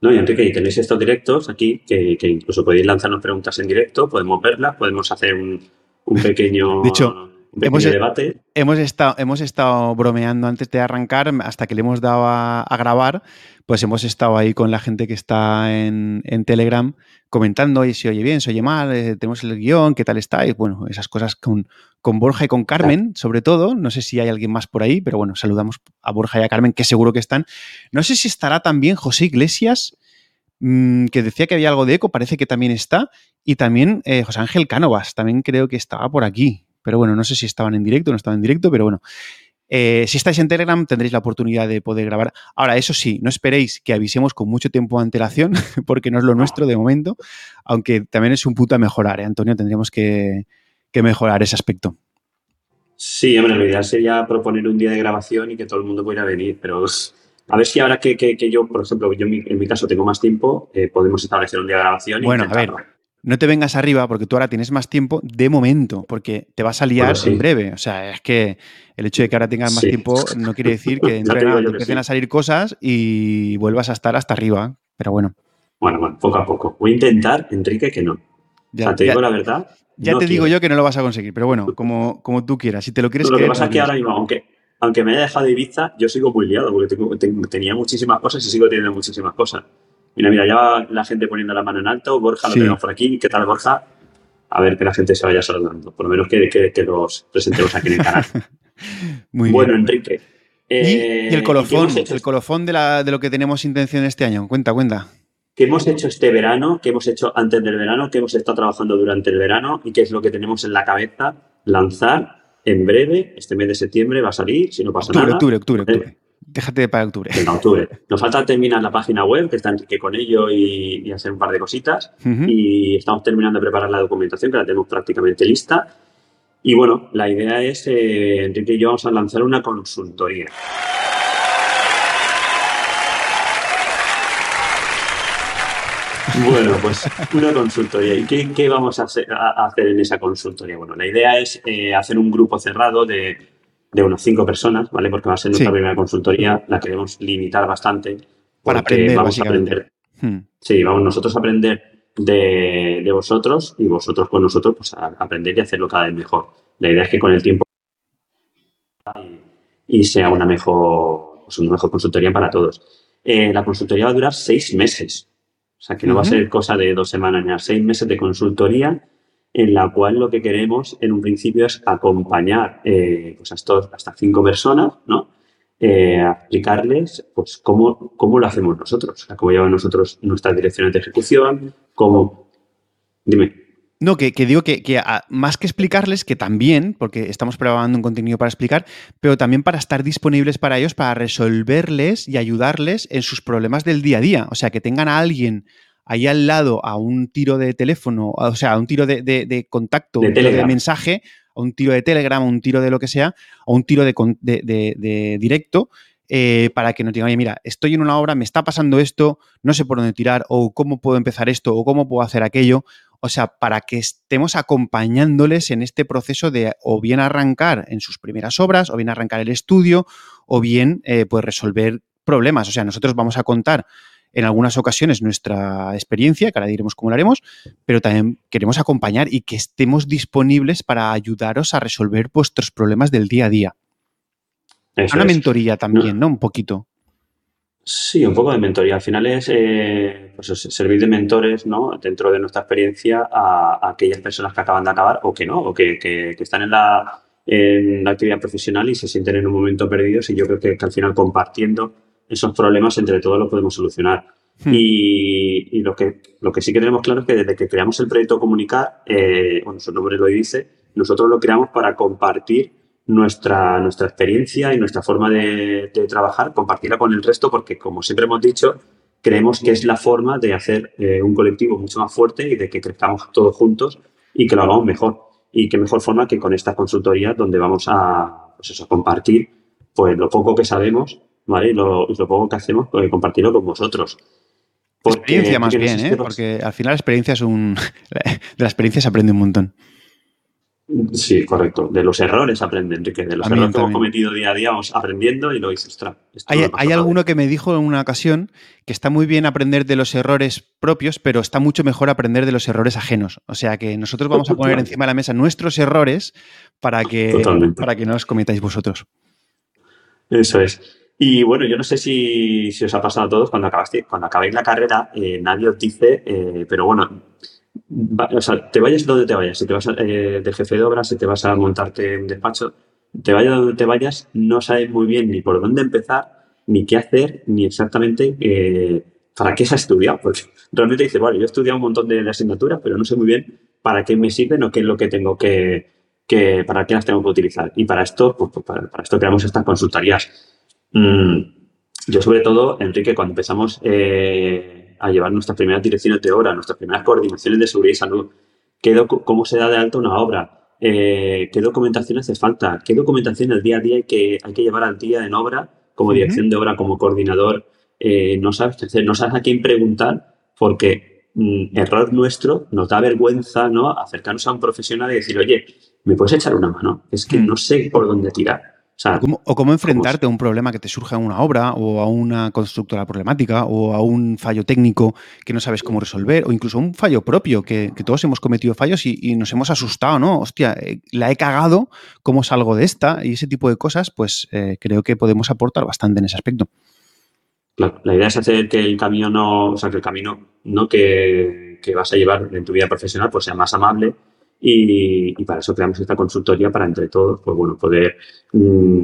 No, y Enrique, tenéis estos directos aquí que, incluso podéis lanzarnos preguntas en directo, podemos verlas, podemos hacer un, un pequeño... de hecho, hemos, e- debate. Hemos estado, hemos estado bromeando antes de arrancar, hasta que le hemos dado a, grabar, pues hemos estado ahí con la gente que está en, Telegram comentando y si oye bien, si oye mal, eh, tenemos el guion, qué tal estáis. Bueno, esas cosas con, con Borja y con Carmen, sobre todo. No sé si hay alguien más por ahí, pero bueno, saludamos a Borja y a Carmen, que seguro que están. No sé si estará también José Iglesias, mm, que decía que había algo de eco, parece que también está. Y también eh, José Ángel Cánovas, también creo que estaba por aquí. Pero bueno, no sé si estaban en directo o no estaban en directo, pero bueno. Eh, si estáis en Telegram tendréis la oportunidad de poder grabar. Ahora, eso sí, no esperéis que avisemos con mucho tiempo de antelación, porque no es lo nuestro de momento, aunque también es un punto a mejorar, ¿eh? Antonio, tendríamos que, mejorar ese aspecto. Sí, hombre, lo ideal sería proponer un día de grabación y que todo el mundo pudiera venir, pero a ver si ahora que, yo, por ejemplo, yo en mi, caso tengo más tiempo, eh, podemos establecer un día de grabación. Bueno, a ver, no te vengas arriba porque tú ahora tienes más tiempo de momento, porque te vas a liar en breve. O sea, es que el hecho de que ahora tengas más tiempo no quiere decir que empiecen a salir cosas y vuelvas a estar hasta arriba. Pero bueno. Bueno, bueno, poco a poco. Voy a intentar, Enrique, que no. Ya, te digo la verdad. Ya te digo yo que no lo vas a conseguir, pero bueno, como, como tú quieras. Si te lo quieres Lo que pasa es que ahora mismo, aunque, aunque me haya dejado de Ibiza, yo sigo muy liado porque tenía muchísimas cosas y sigo teniendo muchísimas cosas. Mira, mira, ya va la gente poniendo la mano en alto. Borja lo tenemos por aquí. ¿Qué tal, Borja? A ver que la gente se vaya saludando. Por lo menos que, que, los presentemos aquí en el canal. Muy bueno, Enrique. ¿Y, el eh, colofón, el colofón de, la, de lo que tenemos intención este año. Cuenta, cuenta. ¿Qué hemos hecho este verano? ¿Qué hemos hecho antes del verano? ¿Qué hemos estado trabajando durante el verano? ¿Y qué es lo que tenemos en la cabeza lanzar en breve, este mes de septiembre va a salir, si no pasa octubre, nada. Octubre, octubre, octubre. Déjate para octubre. En octubre. Nos falta terminar la página web, que está Enrique con ello y, hacer un par de cositas. Y estamos terminando de preparar la documentación, que la tenemos prácticamente lista. Y bueno, la idea es, eh, Enrique y yo vamos a lanzar una consultoría. Bueno, pues una consultoría. ¿Y qué, vamos a hacer, en esa consultoría? Bueno, la idea es eh, hacer un grupo cerrado de, unas cinco personas, ¿vale? Porque va a ser nuestra primera consultoría, la queremos limitar bastante. Para aprender, vamos a aprender. Hmm. Sí, vamos nosotros a aprender de, vosotros y vosotros con nosotros, pues a aprender y hacerlo cada vez mejor. La idea es que con el tiempo y, sea una mejor, pues una mejor consultoría para todos. Eh, la consultoría va a durar seis meses. O sea, que no va a ser cosa de dos semanas ni a seis meses de consultoría en la cual lo que queremos en un principio es acompañar eh, pues a estos, hasta cinco personas, ¿no? Eh, a explicarles pues cómo, cómo lo hacemos nosotros, o sea, cómo llevan nosotros nuestras direcciones de ejecución, cómo... Dime. No, que, digo que, más que explicarles, que también, porque estamos preparando un contenido para explicar, pero también para estar disponibles para ellos, para resolverles y ayudarles en sus problemas del día a día. O sea, que tengan a alguien ahí al lado a un tiro de teléfono, o sea, a un tiro de, contacto, un tiro de mensaje, a un tiro de Telegram, a un tiro de lo que sea, o un tiro de, directo, eh, para que nos digan, oye, mira, estoy en una obra, me está pasando esto, no sé por dónde tirar, o cómo puedo empezar esto, o cómo puedo hacer aquello. O sea, para que estemos acompañándoles en este proceso de o bien arrancar en sus primeras obras, o bien arrancar el estudio, o bien eh, pues resolver problemas. O sea, nosotros vamos a contar en algunas ocasiones nuestra experiencia, que ahora diremos cómo lo haremos, pero también queremos acompañar y que estemos disponibles para ayudaros a resolver vuestros problemas del día a día. Una mentoría también, ¿no? Un poquito. Sí, un poco de mentoría. Al final es eh, pues servir de mentores ¿no? dentro de nuestra experiencia a, aquellas personas que acaban de acabar o que no, o que, están en la, en la, actividad profesional y se sienten en un momento perdidos y yo creo que, al final compartiendo esos problemas entre todos los podemos solucionar. Hmm. Y, lo, que, lo que sí que tenemos claro es que desde que creamos el proyecto Comunicar, eh, bueno, su nombre lo dice, nosotros lo creamos para compartir nuestra, nuestra experiencia y nuestra forma de, trabajar, compartirla con el resto, porque como siempre hemos dicho, creemos que es la forma de hacer eh, un colectivo mucho más fuerte y de que crezcamos todos juntos y que lo hagamos mejor. Y qué mejor forma que con estas consultorías donde vamos a, pues eso, compartir pues lo poco que sabemos, ¿vale? Y lo, poco que hacemos, pues, compartirlo con vosotros. experiencia más bien, ¿eh? Porque al final la experiencia es un... de la experiencia se aprende un montón. Sí, correcto. De los errores aprende, Enrique. De los errores que hemos cometido día a día vamos aprendiendo y lo dices, ostras. Hay, hay alguno que me dijo en una ocasión que está muy bien aprender de los errores propios, pero está mucho mejor aprender de los errores ajenos. O sea que nosotros vamos a poner encima de la mesa nuestros errores para que, para que no los cometáis vosotros. Eso es. Y bueno, yo no sé si, os ha pasado a todos cuando acabaste, cuando acabáis la carrera, eh, nadie os dice, eh, pero bueno, o sea, te vayas donde te vayas, si te vas eh, de jefe de obra, si te vas a montarte un despacho, te vayas donde te vayas, no sabes muy bien ni por dónde empezar, ni qué hacer, ni exactamente eh, para qué se ha estudiado. Porque realmente dices, vale, yo he estudiado un montón de, asignaturas, pero no sé muy bien para qué me sirven o qué es lo que tengo que, que para qué las tengo que utilizar. Y para esto, pues, pues para, esto creamos estas consultorías. Mm, yo sobre todo, Enrique, cuando empezamos eh, a llevar nuestras primeras direcciones de obra, nuestras primeras coordinaciones de seguridad y salud, qué cómo se da de alta una obra, eh, qué documentación hace falta, qué documentación el día a día hay que, hay que llevar al día en obra, como dirección de obra, como coordinador, eh, no sabes qué hacer, no sabes a quién preguntar, porque mm, error nuestro nos da vergüenza ¿no? acercarnos a un profesional y decir, oye, ¿me puedes echar una mano? Es que mm. no sé por dónde tirar. O, cómo, enfrentarte a un problema que te surja en una obra o a una constructora problemática o a un fallo técnico que no sabes cómo resolver o incluso un fallo propio, que, todos hemos cometido fallos y, nos hemos asustado, ¿no? Hostia, eh, la he cagado, ¿cómo salgo de esta? Y ese tipo de cosas, pues eh, creo que podemos aportar bastante en ese aspecto. La, idea es hacer que el camino no, o sea, que el camino no que, que vas a llevar en tu vida profesional pues sea más amable y, para eso creamos esta consultoría para entre todos, pues bueno, poder mm,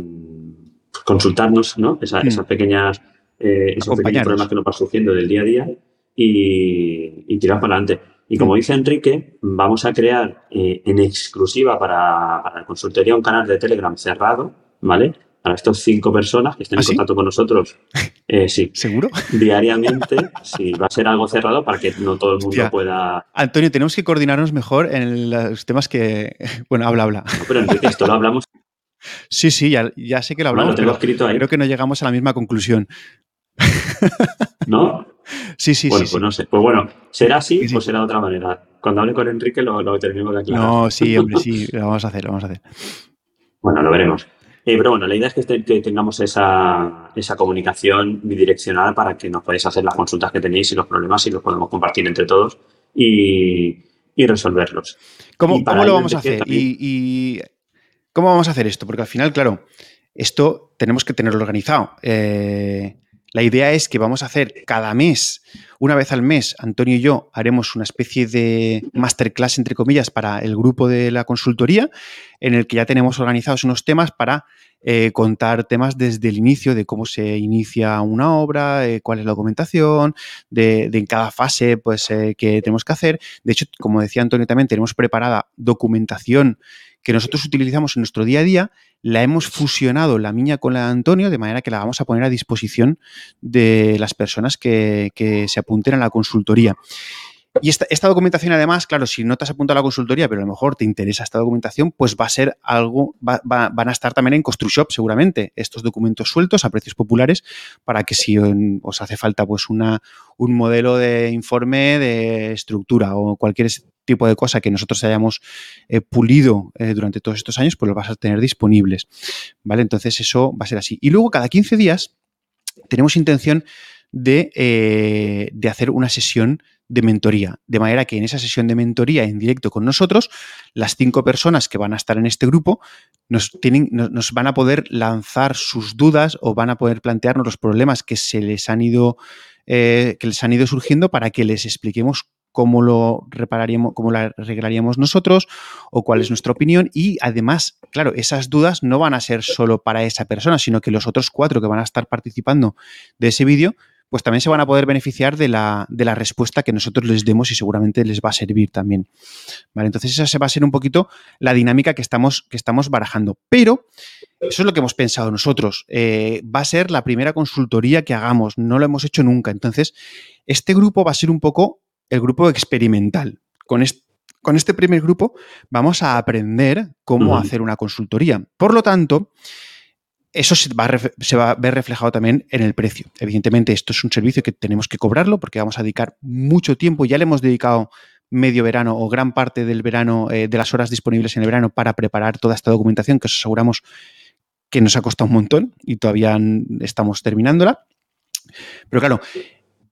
consultarnos, ¿no? Mm. esas pequeñas, eh, esos pequeños problemas que nos van surgiendo del día a día y, tirar para adelante. Y como dice Enrique, vamos a crear eh, en exclusiva para, para la consultoría un canal de Telegram cerrado, ¿vale? Para estas cinco personas que estén ¿Ah, en sí? contacto con nosotros. Eh, sí, ¿Seguro? diariamente, sí, va a ser algo cerrado para que no todo el mundo Hostia. pueda. Antonio, tenemos que coordinarnos mejor en los temas que... Bueno, habla, habla. No, pero Enrique, esto lo hablamos. Sí, sí, ya, ya sé que lo Bueno, hablamos, lo tengo pero escrito ahí. creo que no llegamos a la misma conclusión. ¿No? Sí, sí, bueno, sí. pues no sé. Pues bueno, ¿será así Sí, sí. o será de otra manera? Cuando hable con Enrique lo, lo terminemos de aclarar. No, sí, hombre, sí, lo vamos a hacer, lo vamos a hacer. Bueno, lo veremos. Eh, pero bueno, la idea es que, este- que tengamos esa, esa comunicación bidireccional para que nos podáis hacer las consultas que tenéis y los problemas y los podemos compartir entre todos y, y resolverlos. ¿Cómo, Y para cómo lo vamos a hacer? también- Y, y cómo vamos a hacer esto? Porque al final, claro, esto tenemos que tenerlo organizado. Eh, la idea es que vamos a hacer cada mes, una vez al mes, Antonio y yo haremos una especie de masterclass, entre comillas, para el grupo de la consultoría, en el que ya tenemos organizados unos temas para eh, contar temas desde el inicio de cómo se inicia una obra, cuál es la documentación, de, de en cada fase pues, eh, que tenemos que hacer. De hecho, como decía Antonio también, tenemos preparada documentación que nosotros utilizamos en nuestro día a día, la hemos fusionado la mía con la de Antonio, de manera que la vamos a poner a disposición de las personas que, que se apunten a la consultoría. Y esta, documentación, además, claro, si no te has apuntado a la consultoría, pero a lo mejor te interesa esta documentación, pues va a ser algo, va, va, van a estar también en ConstruShop seguramente, estos documentos sueltos a precios populares, para que si os hace falta pues una, un modelo de informe de estructura o cualquier tipo de cosa que nosotros hayamos eh, pulido eh, durante todos estos años, pues los vas a tener disponibles. ¿Vale? Entonces eso va a ser así. Y luego cada 15 días tenemos intención de, eh, de hacer una sesión de mentoría. De manera que en esa sesión de mentoría en directo con nosotros, las cinco personas que van a estar en este grupo nos, tienen, nos van a poder lanzar sus dudas o van a poder plantearnos los problemas que se les han ido, eh, que les han ido surgiendo para que les expliquemos cómo lo repararíamos, cómo lo arreglaríamos nosotros o cuál es nuestra opinión. Y además, claro, esas dudas no van a ser solo para esa persona, sino que los otros cuatro que van a estar participando de ese vídeo pues también se van a poder beneficiar de la, de la, respuesta que nosotros les demos y seguramente les va a servir también. ¿Vale? Entonces esa se va a ser un poquito la dinámica que estamos, que estamos barajando. Pero eso es lo que hemos pensado nosotros. Eh, va a ser la primera consultoría que hagamos, no lo hemos hecho nunca. Entonces, este grupo va a ser un poco el grupo experimental. Con este, con este primer grupo vamos a aprender cómo uh -huh. hacer una consultoría. Por lo tanto, eso se va, a ver reflejado también en el precio. Evidentemente, esto es un servicio que tenemos que cobrarlo porque vamos a dedicar mucho tiempo, ya le hemos dedicado medio verano o gran parte del verano, eh, de las horas disponibles en el verano para preparar toda esta documentación que os aseguramos que nos ha costado un montón y todavía estamos terminándola. Pero claro,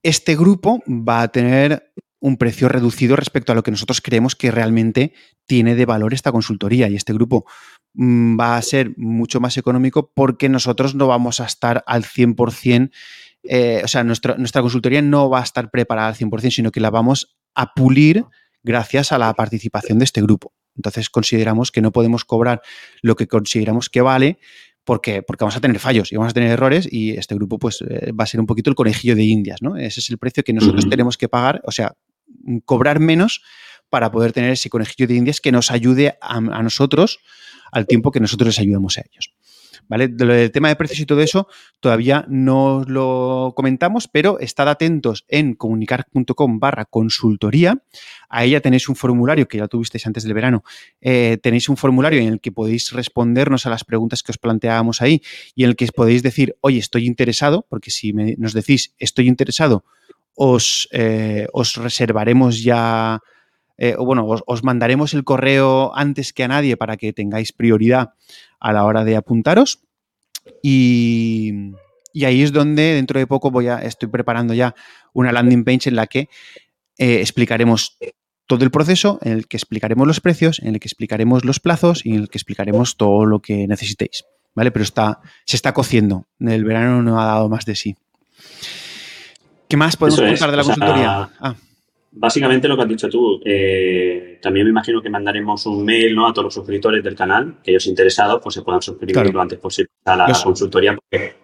este grupo va a tener un precio reducido respecto a lo que nosotros creemos que realmente tiene de valor esta consultoría y este grupo va a ser mucho más económico porque nosotros no vamos a estar al 100%, eh, o sea, nuestra, nuestra consultoría no va a estar preparada al 100%, sino que la vamos a pulir gracias a la participación de este grupo. Entonces consideramos que no podemos cobrar lo que consideramos que vale porque, porque vamos a tener fallos y vamos a tener errores y este grupo pues eh, va a ser un poquito el conejillo de indias, ¿no? Ese es el precio que nosotros uh -huh. tenemos que pagar, o sea, cobrar menos para poder tener ese conejillo de indias que nos ayude a, a nosotros al tiempo que nosotros les ayudamos a ellos. ¿Vale? Del tema de precios y todo eso todavía no lo comentamos, pero estad atentos en comunicar.com barra consultoría. A ella tenéis un formulario que ya tuvisteis antes del verano. Eh, tenéis un formulario en el que podéis respondernos a las preguntas que os planteábamos ahí y en el que podéis decir, oye, estoy interesado, porque si nos decís estoy interesado, os, eh, os reservaremos ya eh, o bueno, os, os, mandaremos el correo antes que a nadie para que tengáis prioridad a la hora de apuntaros. Y, y ahí es donde dentro de poco voy a, estoy preparando ya una landing page en la que eh, explicaremos todo el proceso, en el que explicaremos los precios, en el que explicaremos los plazos y en el que explicaremos todo lo que necesitéis. ¿Vale? Pero está, se está cociendo. El verano no ha dado más de sí. ¿Qué más podemos contar es, de la sea, consultoría? Ah. Básicamente lo que has dicho tú. Eh, también me imagino que mandaremos un mail ¿no? a todos los suscriptores del canal, que ellos interesados pues se puedan suscribir Claro. lo antes posible a la Los- consultoría. Porque,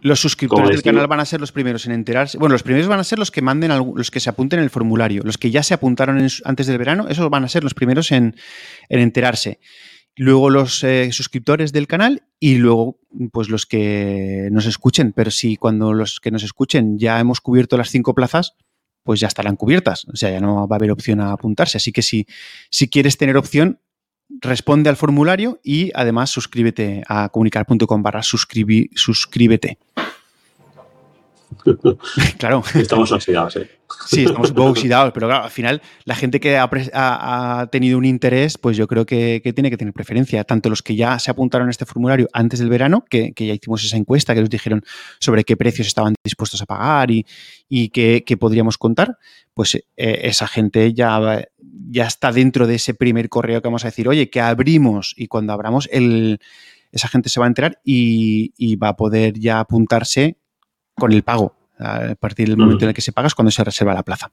Los suscriptores del canal van a ser los primeros en enterarse. Bueno, los primeros van a ser los que manden, los que se apunten en el formulario. Los que ya se apuntaron antes del verano, esos van a ser los primeros en, enterarse. Luego los eh, suscriptores del canal y luego pues los que nos escuchen. Pero si cuando los que nos escuchen ya hemos cubierto las cinco plazas, pues ya estarán cubiertas. O sea, ya no va a haber opción a apuntarse. Así que si, si quieres tener opción, responde al formulario y además suscríbete a comunicar.com barra suscríbete. Claro. Estamos oxidados, ¿eh? Sí, estamos un poco oxidados, pero claro, al final la gente que ha, tenido un interés, pues yo creo que, tiene que tener preferencia. Tanto los que ya se apuntaron a este formulario antes del verano, que, ya hicimos esa encuesta, que nos dijeron sobre qué precios estaban dispuestos a pagar y, y qué, podríamos contar, pues eh, esa gente ya, ya está dentro de ese primer correo que vamos a decir, oye, que abrimos y cuando abramos, el, esa gente se va a enterar y, y va a poder ya apuntarse con el pago. A partir del momento en el que se paga es cuando se reserva la plaza.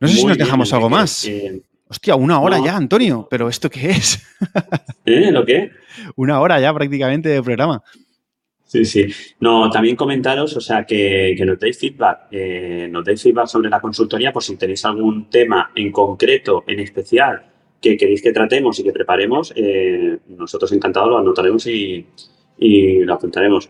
No sé si nos dejamos algo más. Hostia, una hora ya, Antonio. ¿Pero esto qué es? ¿Eh? ¿Lo qué? Una hora ya prácticamente de programa. Sí, sí. No, también comentaros, o sea, que, que nos deis feedback. Eh, nos deis feedback sobre la consultoría por si tenéis algún tema en concreto, en especial, que queréis que tratemos y que preparemos. Eh, nosotros encantados lo anotaremos y, y lo apuntaremos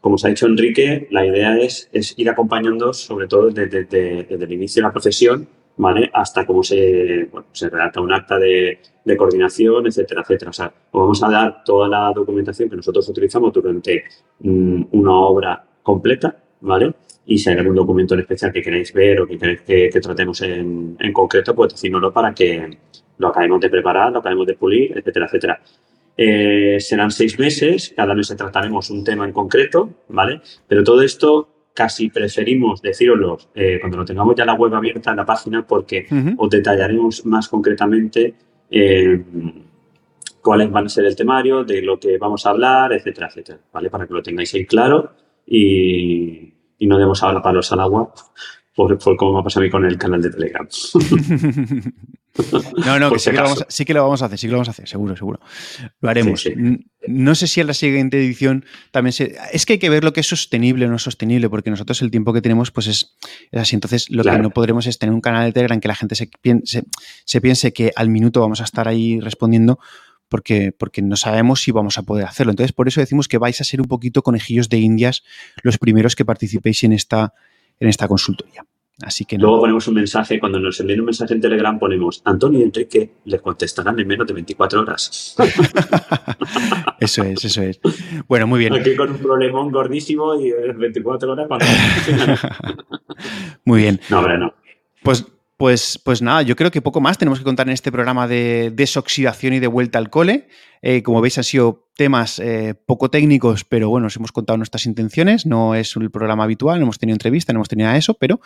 como os ha dicho Enrique, la idea es, ir acompañando sobre todo desde, el inicio de la profesión ¿vale? hasta cómo se, se redacta un acta de, coordinación, etcétera, etcétera. O sea, os vamos a dar toda la documentación que nosotros utilizamos durante mm, una obra completa, ¿vale? Y si hay algún documento en especial que queréis ver o que queréis que, tratemos en, en, concreto, pues decídnoslo para que lo acabemos de preparar, lo acabemos de pulir, etcétera, etcétera. Eh, serán seis meses, cada mes trataremos un tema en concreto, ¿vale? Pero todo esto casi preferimos deciroslo eh, cuando lo tengamos ya la web abierta en la página porque os detallaremos más concretamente eh, cuáles van a ser el temario, de lo que vamos a hablar, etcétera, etcétera, ¿vale? Para que lo tengáis ahí claro y, y no demos ahora palos al agua por, por cómo me ha pasado a mí con el canal de Telegram. no, no, que sí, que lo vamos, a hacer, sí que lo vamos a hacer, seguro, seguro. Lo haremos. No sé si en la siguiente edición también se... Es que hay que ver lo que es sostenible o no sostenible, porque nosotros el tiempo que tenemos pues es, así. Entonces, lo que no podremos es tener un canal de Telegram que la gente se piense, se piense que al minuto vamos a estar ahí respondiendo, porque, porque, no sabemos si vamos a poder hacerlo. Entonces, por eso decimos que vais a ser un poquito conejillos de indias los primeros que participéis en esta, en esta consultoría. Así que Luego ponemos un mensaje, cuando nos envíen un mensaje en Telegram ponemos Antonio y Enrique les contestarán en menos de 24 horas. eso es, eso es. Bueno, muy bien. Aquí con un problemón gordísimo y 24 horas para... muy bien. No, hombre, no. Pues pues, pues nada, yo creo que poco más tenemos que contar en este programa de desoxidación y de vuelta al cole. Eh, como veis, han sido temas eh, poco técnicos, pero bueno, os hemos contado nuestras intenciones. No es el programa habitual, no hemos tenido entrevista, no hemos tenido nada de eso, pero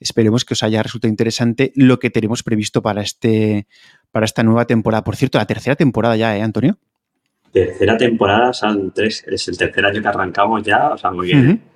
esperemos que os haya resultado interesante lo que tenemos previsto para, este, para esta nueva temporada. Por cierto, la tercera temporada ya, ¿eh, Antonio? Tercera temporada, son tres, es el tercer año que arrancamos ya, o sea, muy bien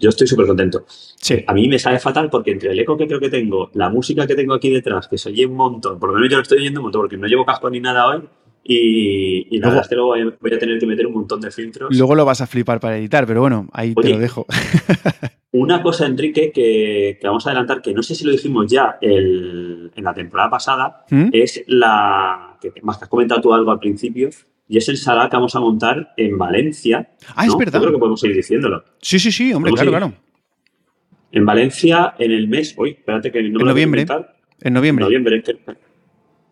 yo estoy súper contento. Sí. A mí me sale fatal porque entre el eco que creo que tengo, la música que tengo aquí detrás, que se oye un montón, por lo menos yo lo estoy oyendo un montón porque no llevo casco ni nada hoy. Y, la verdad es que luego voy a tener que meter un montón de filtros. Luego lo vas a flipar para editar, pero bueno, ahí te lo dejo. una cosa, Enrique, que, vamos a adelantar, que no sé si lo dijimos ya en la temporada pasada, ¿Mm? es la que más que has comentado tú algo al principio, y es el Sala que vamos a montar en Valencia. Ah, es verdad. Yo creo que podemos ir diciéndolo. Sí, sí, sí, hombre, claro, claro. En Valencia, en el mes, uy, espérate que no me En noviembre. En noviembre. En noviembre.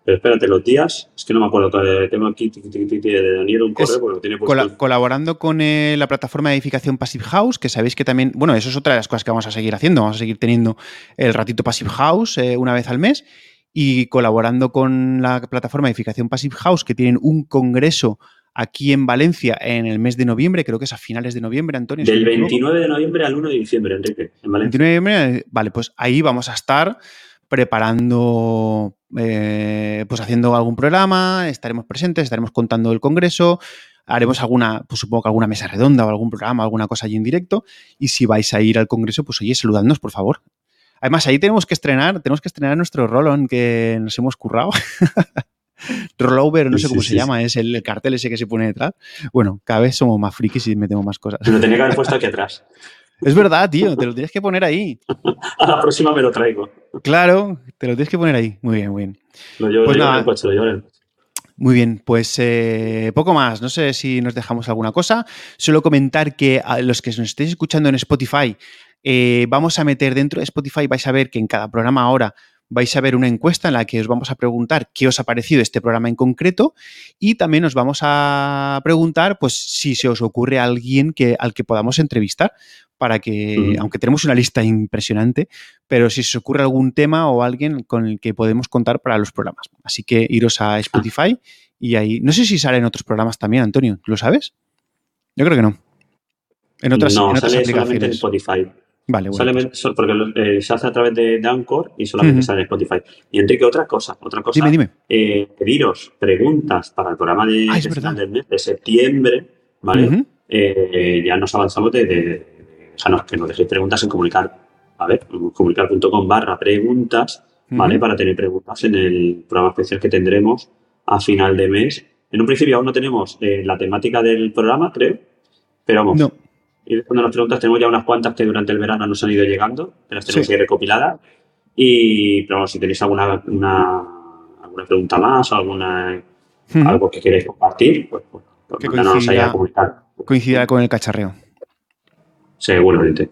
Pero espérate, los días, es que no me acuerdo, tengo aquí de Daniel un correo porque lo tiene puesto. colaborando con eh, la plataforma de edificación Passive House, que sabéis que también, bueno, eso es otra de las cosas que vamos a seguir haciendo, vamos a seguir teniendo el ratito Passive House eh, una vez al mes y colaborando con la plataforma de edificación Passive House, que tienen un congreso aquí en Valencia en el mes de noviembre, creo que es a finales de noviembre, Antonio. Del 29 de noviembre al 1 de diciembre, Enrique, en Valencia. 29 de noviembre, vale, pues ahí vamos a estar preparando, eh, pues haciendo algún programa, estaremos presentes, estaremos contando el congreso, haremos alguna, pues supongo que alguna mesa redonda o algún programa, alguna cosa allí en directo. Y si vais a ir al congreso, pues oye, saludadnos, por favor. Además, ahí tenemos que estrenar, tenemos que estrenar nuestro Rolón que nos hemos currado. rollover, no sé cómo se llama, es el, cartel ese que se pone detrás. Bueno, cada vez somos más frikis y metemos más cosas. Lo tenía que haber puesto aquí atrás. Es verdad, tío, te lo tienes que poner ahí. A la próxima me lo traigo. Claro, te lo tienes que poner ahí. Muy bien, muy bien. Lo llevo, Pues lo llevo en nada. el coche, lo llevo en el coche. Muy bien, pues eh, poco más. No sé si nos dejamos alguna cosa. Solo comentar que a los que nos estéis escuchando en Spotify, eh, vamos a meter dentro de Spotify, vais a ver que en cada programa ahora vais a ver una encuesta en la que os vamos a preguntar qué os ha parecido este programa en concreto y también os vamos a preguntar pues si se os ocurre alguien que, al que podamos entrevistar para que, aunque tenemos una lista impresionante, pero si se os ocurre algún tema o alguien con el que podemos contar para los programas. Así que iros a Spotify y ahí, no sé si salen otros programas también, Antonio, ¿lo sabes? Yo creo que no. En otras, no, en otras sale solamente en aplicaciones. Spotify. Vale, bueno. Sale- pues, porque eh, se hace a través de, de Anchor y solamente Ujú. sale en Spotify. Y Enrique, otra cosa, otra cosa. dime, dime. eh, pediros preguntas para el programa de, Ah, de verdad. final del mes de septiembre, ¿vale? Eh, ya nos avanzamos de, de- de- déjanos que nos dejéis preguntas en comunicar, a ver, comunicar.com barra preguntas, ¿vale? Para tener preguntas en el programa especial que tendremos a final de mes. En un principio aún no tenemos la temática del programa, creo, pero vamos, No, y respondiendo a las preguntas, tenemos ya unas cuantas que durante el verano nos han ido llegando, que las tenemos Sí. que recopiladas. Y, pero bueno, si tenéis alguna, una- alguna pregunta más o alguna, algo que queréis compartir, pues, pues, pues Que ahí coincida- a coincidirá con el cacharreo. Seguramente.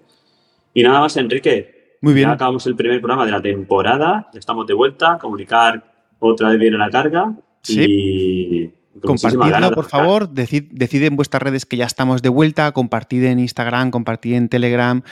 Y nada más, Enrique. Muy bien. Ya acabamos el primer programa de la temporada, ya estamos de vuelta, comunicar otra vez viene la carga. Sí. Y Compartidlo, por favor. Decid, decid en vuestras redes que ya estamos de vuelta. Compartid en Instagram, compartid en Telegram.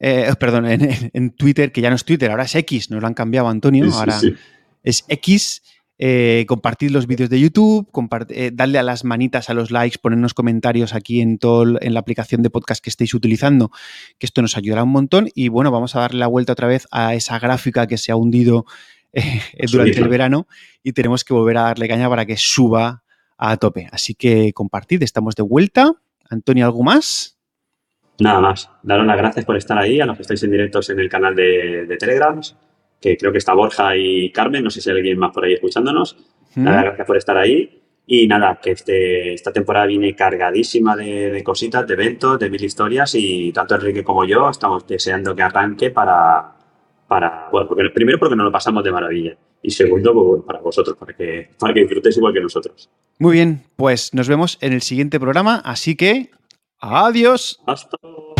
eh, perdón, en, en Twitter, que ya no es Twitter, ahora es X. Nos lo han cambiado, Antonio. Sí, ahora sí. es X. Eh, compartid los vídeos de YouTube, eh, dadle a las manitas a los likes, ponernos comentarios aquí en todo en la aplicación de podcast que estéis utilizando, que esto nos ayudará un montón. Y bueno, vamos a darle la vuelta otra vez a esa gráfica que se ha hundido eh, durante el verano y tenemos que volver a darle caña para que suba a tope. Así que compartid, estamos de vuelta. Antonio, ¿algo más? Nada más. Daros las gracias por estar ahí, a los que estáis en directos en el canal de, de Telegrams, que creo que está Borja y Carmen, no sé si hay alguien más por ahí escuchándonos. ¿Mm? Nada, gracias por estar ahí. Y nada, que este, esta temporada viene cargadísima de, de cositas, de eventos, de mil historias y tanto Enrique como yo estamos deseando que arranque para, para bueno, porque, primero porque nos lo pasamos de maravilla y segundo pues, bueno, para vosotros, para que, para que disfrutéis igual que nosotros. Muy bien, pues nos vemos en el siguiente programa, así que adiós. Hasta luego.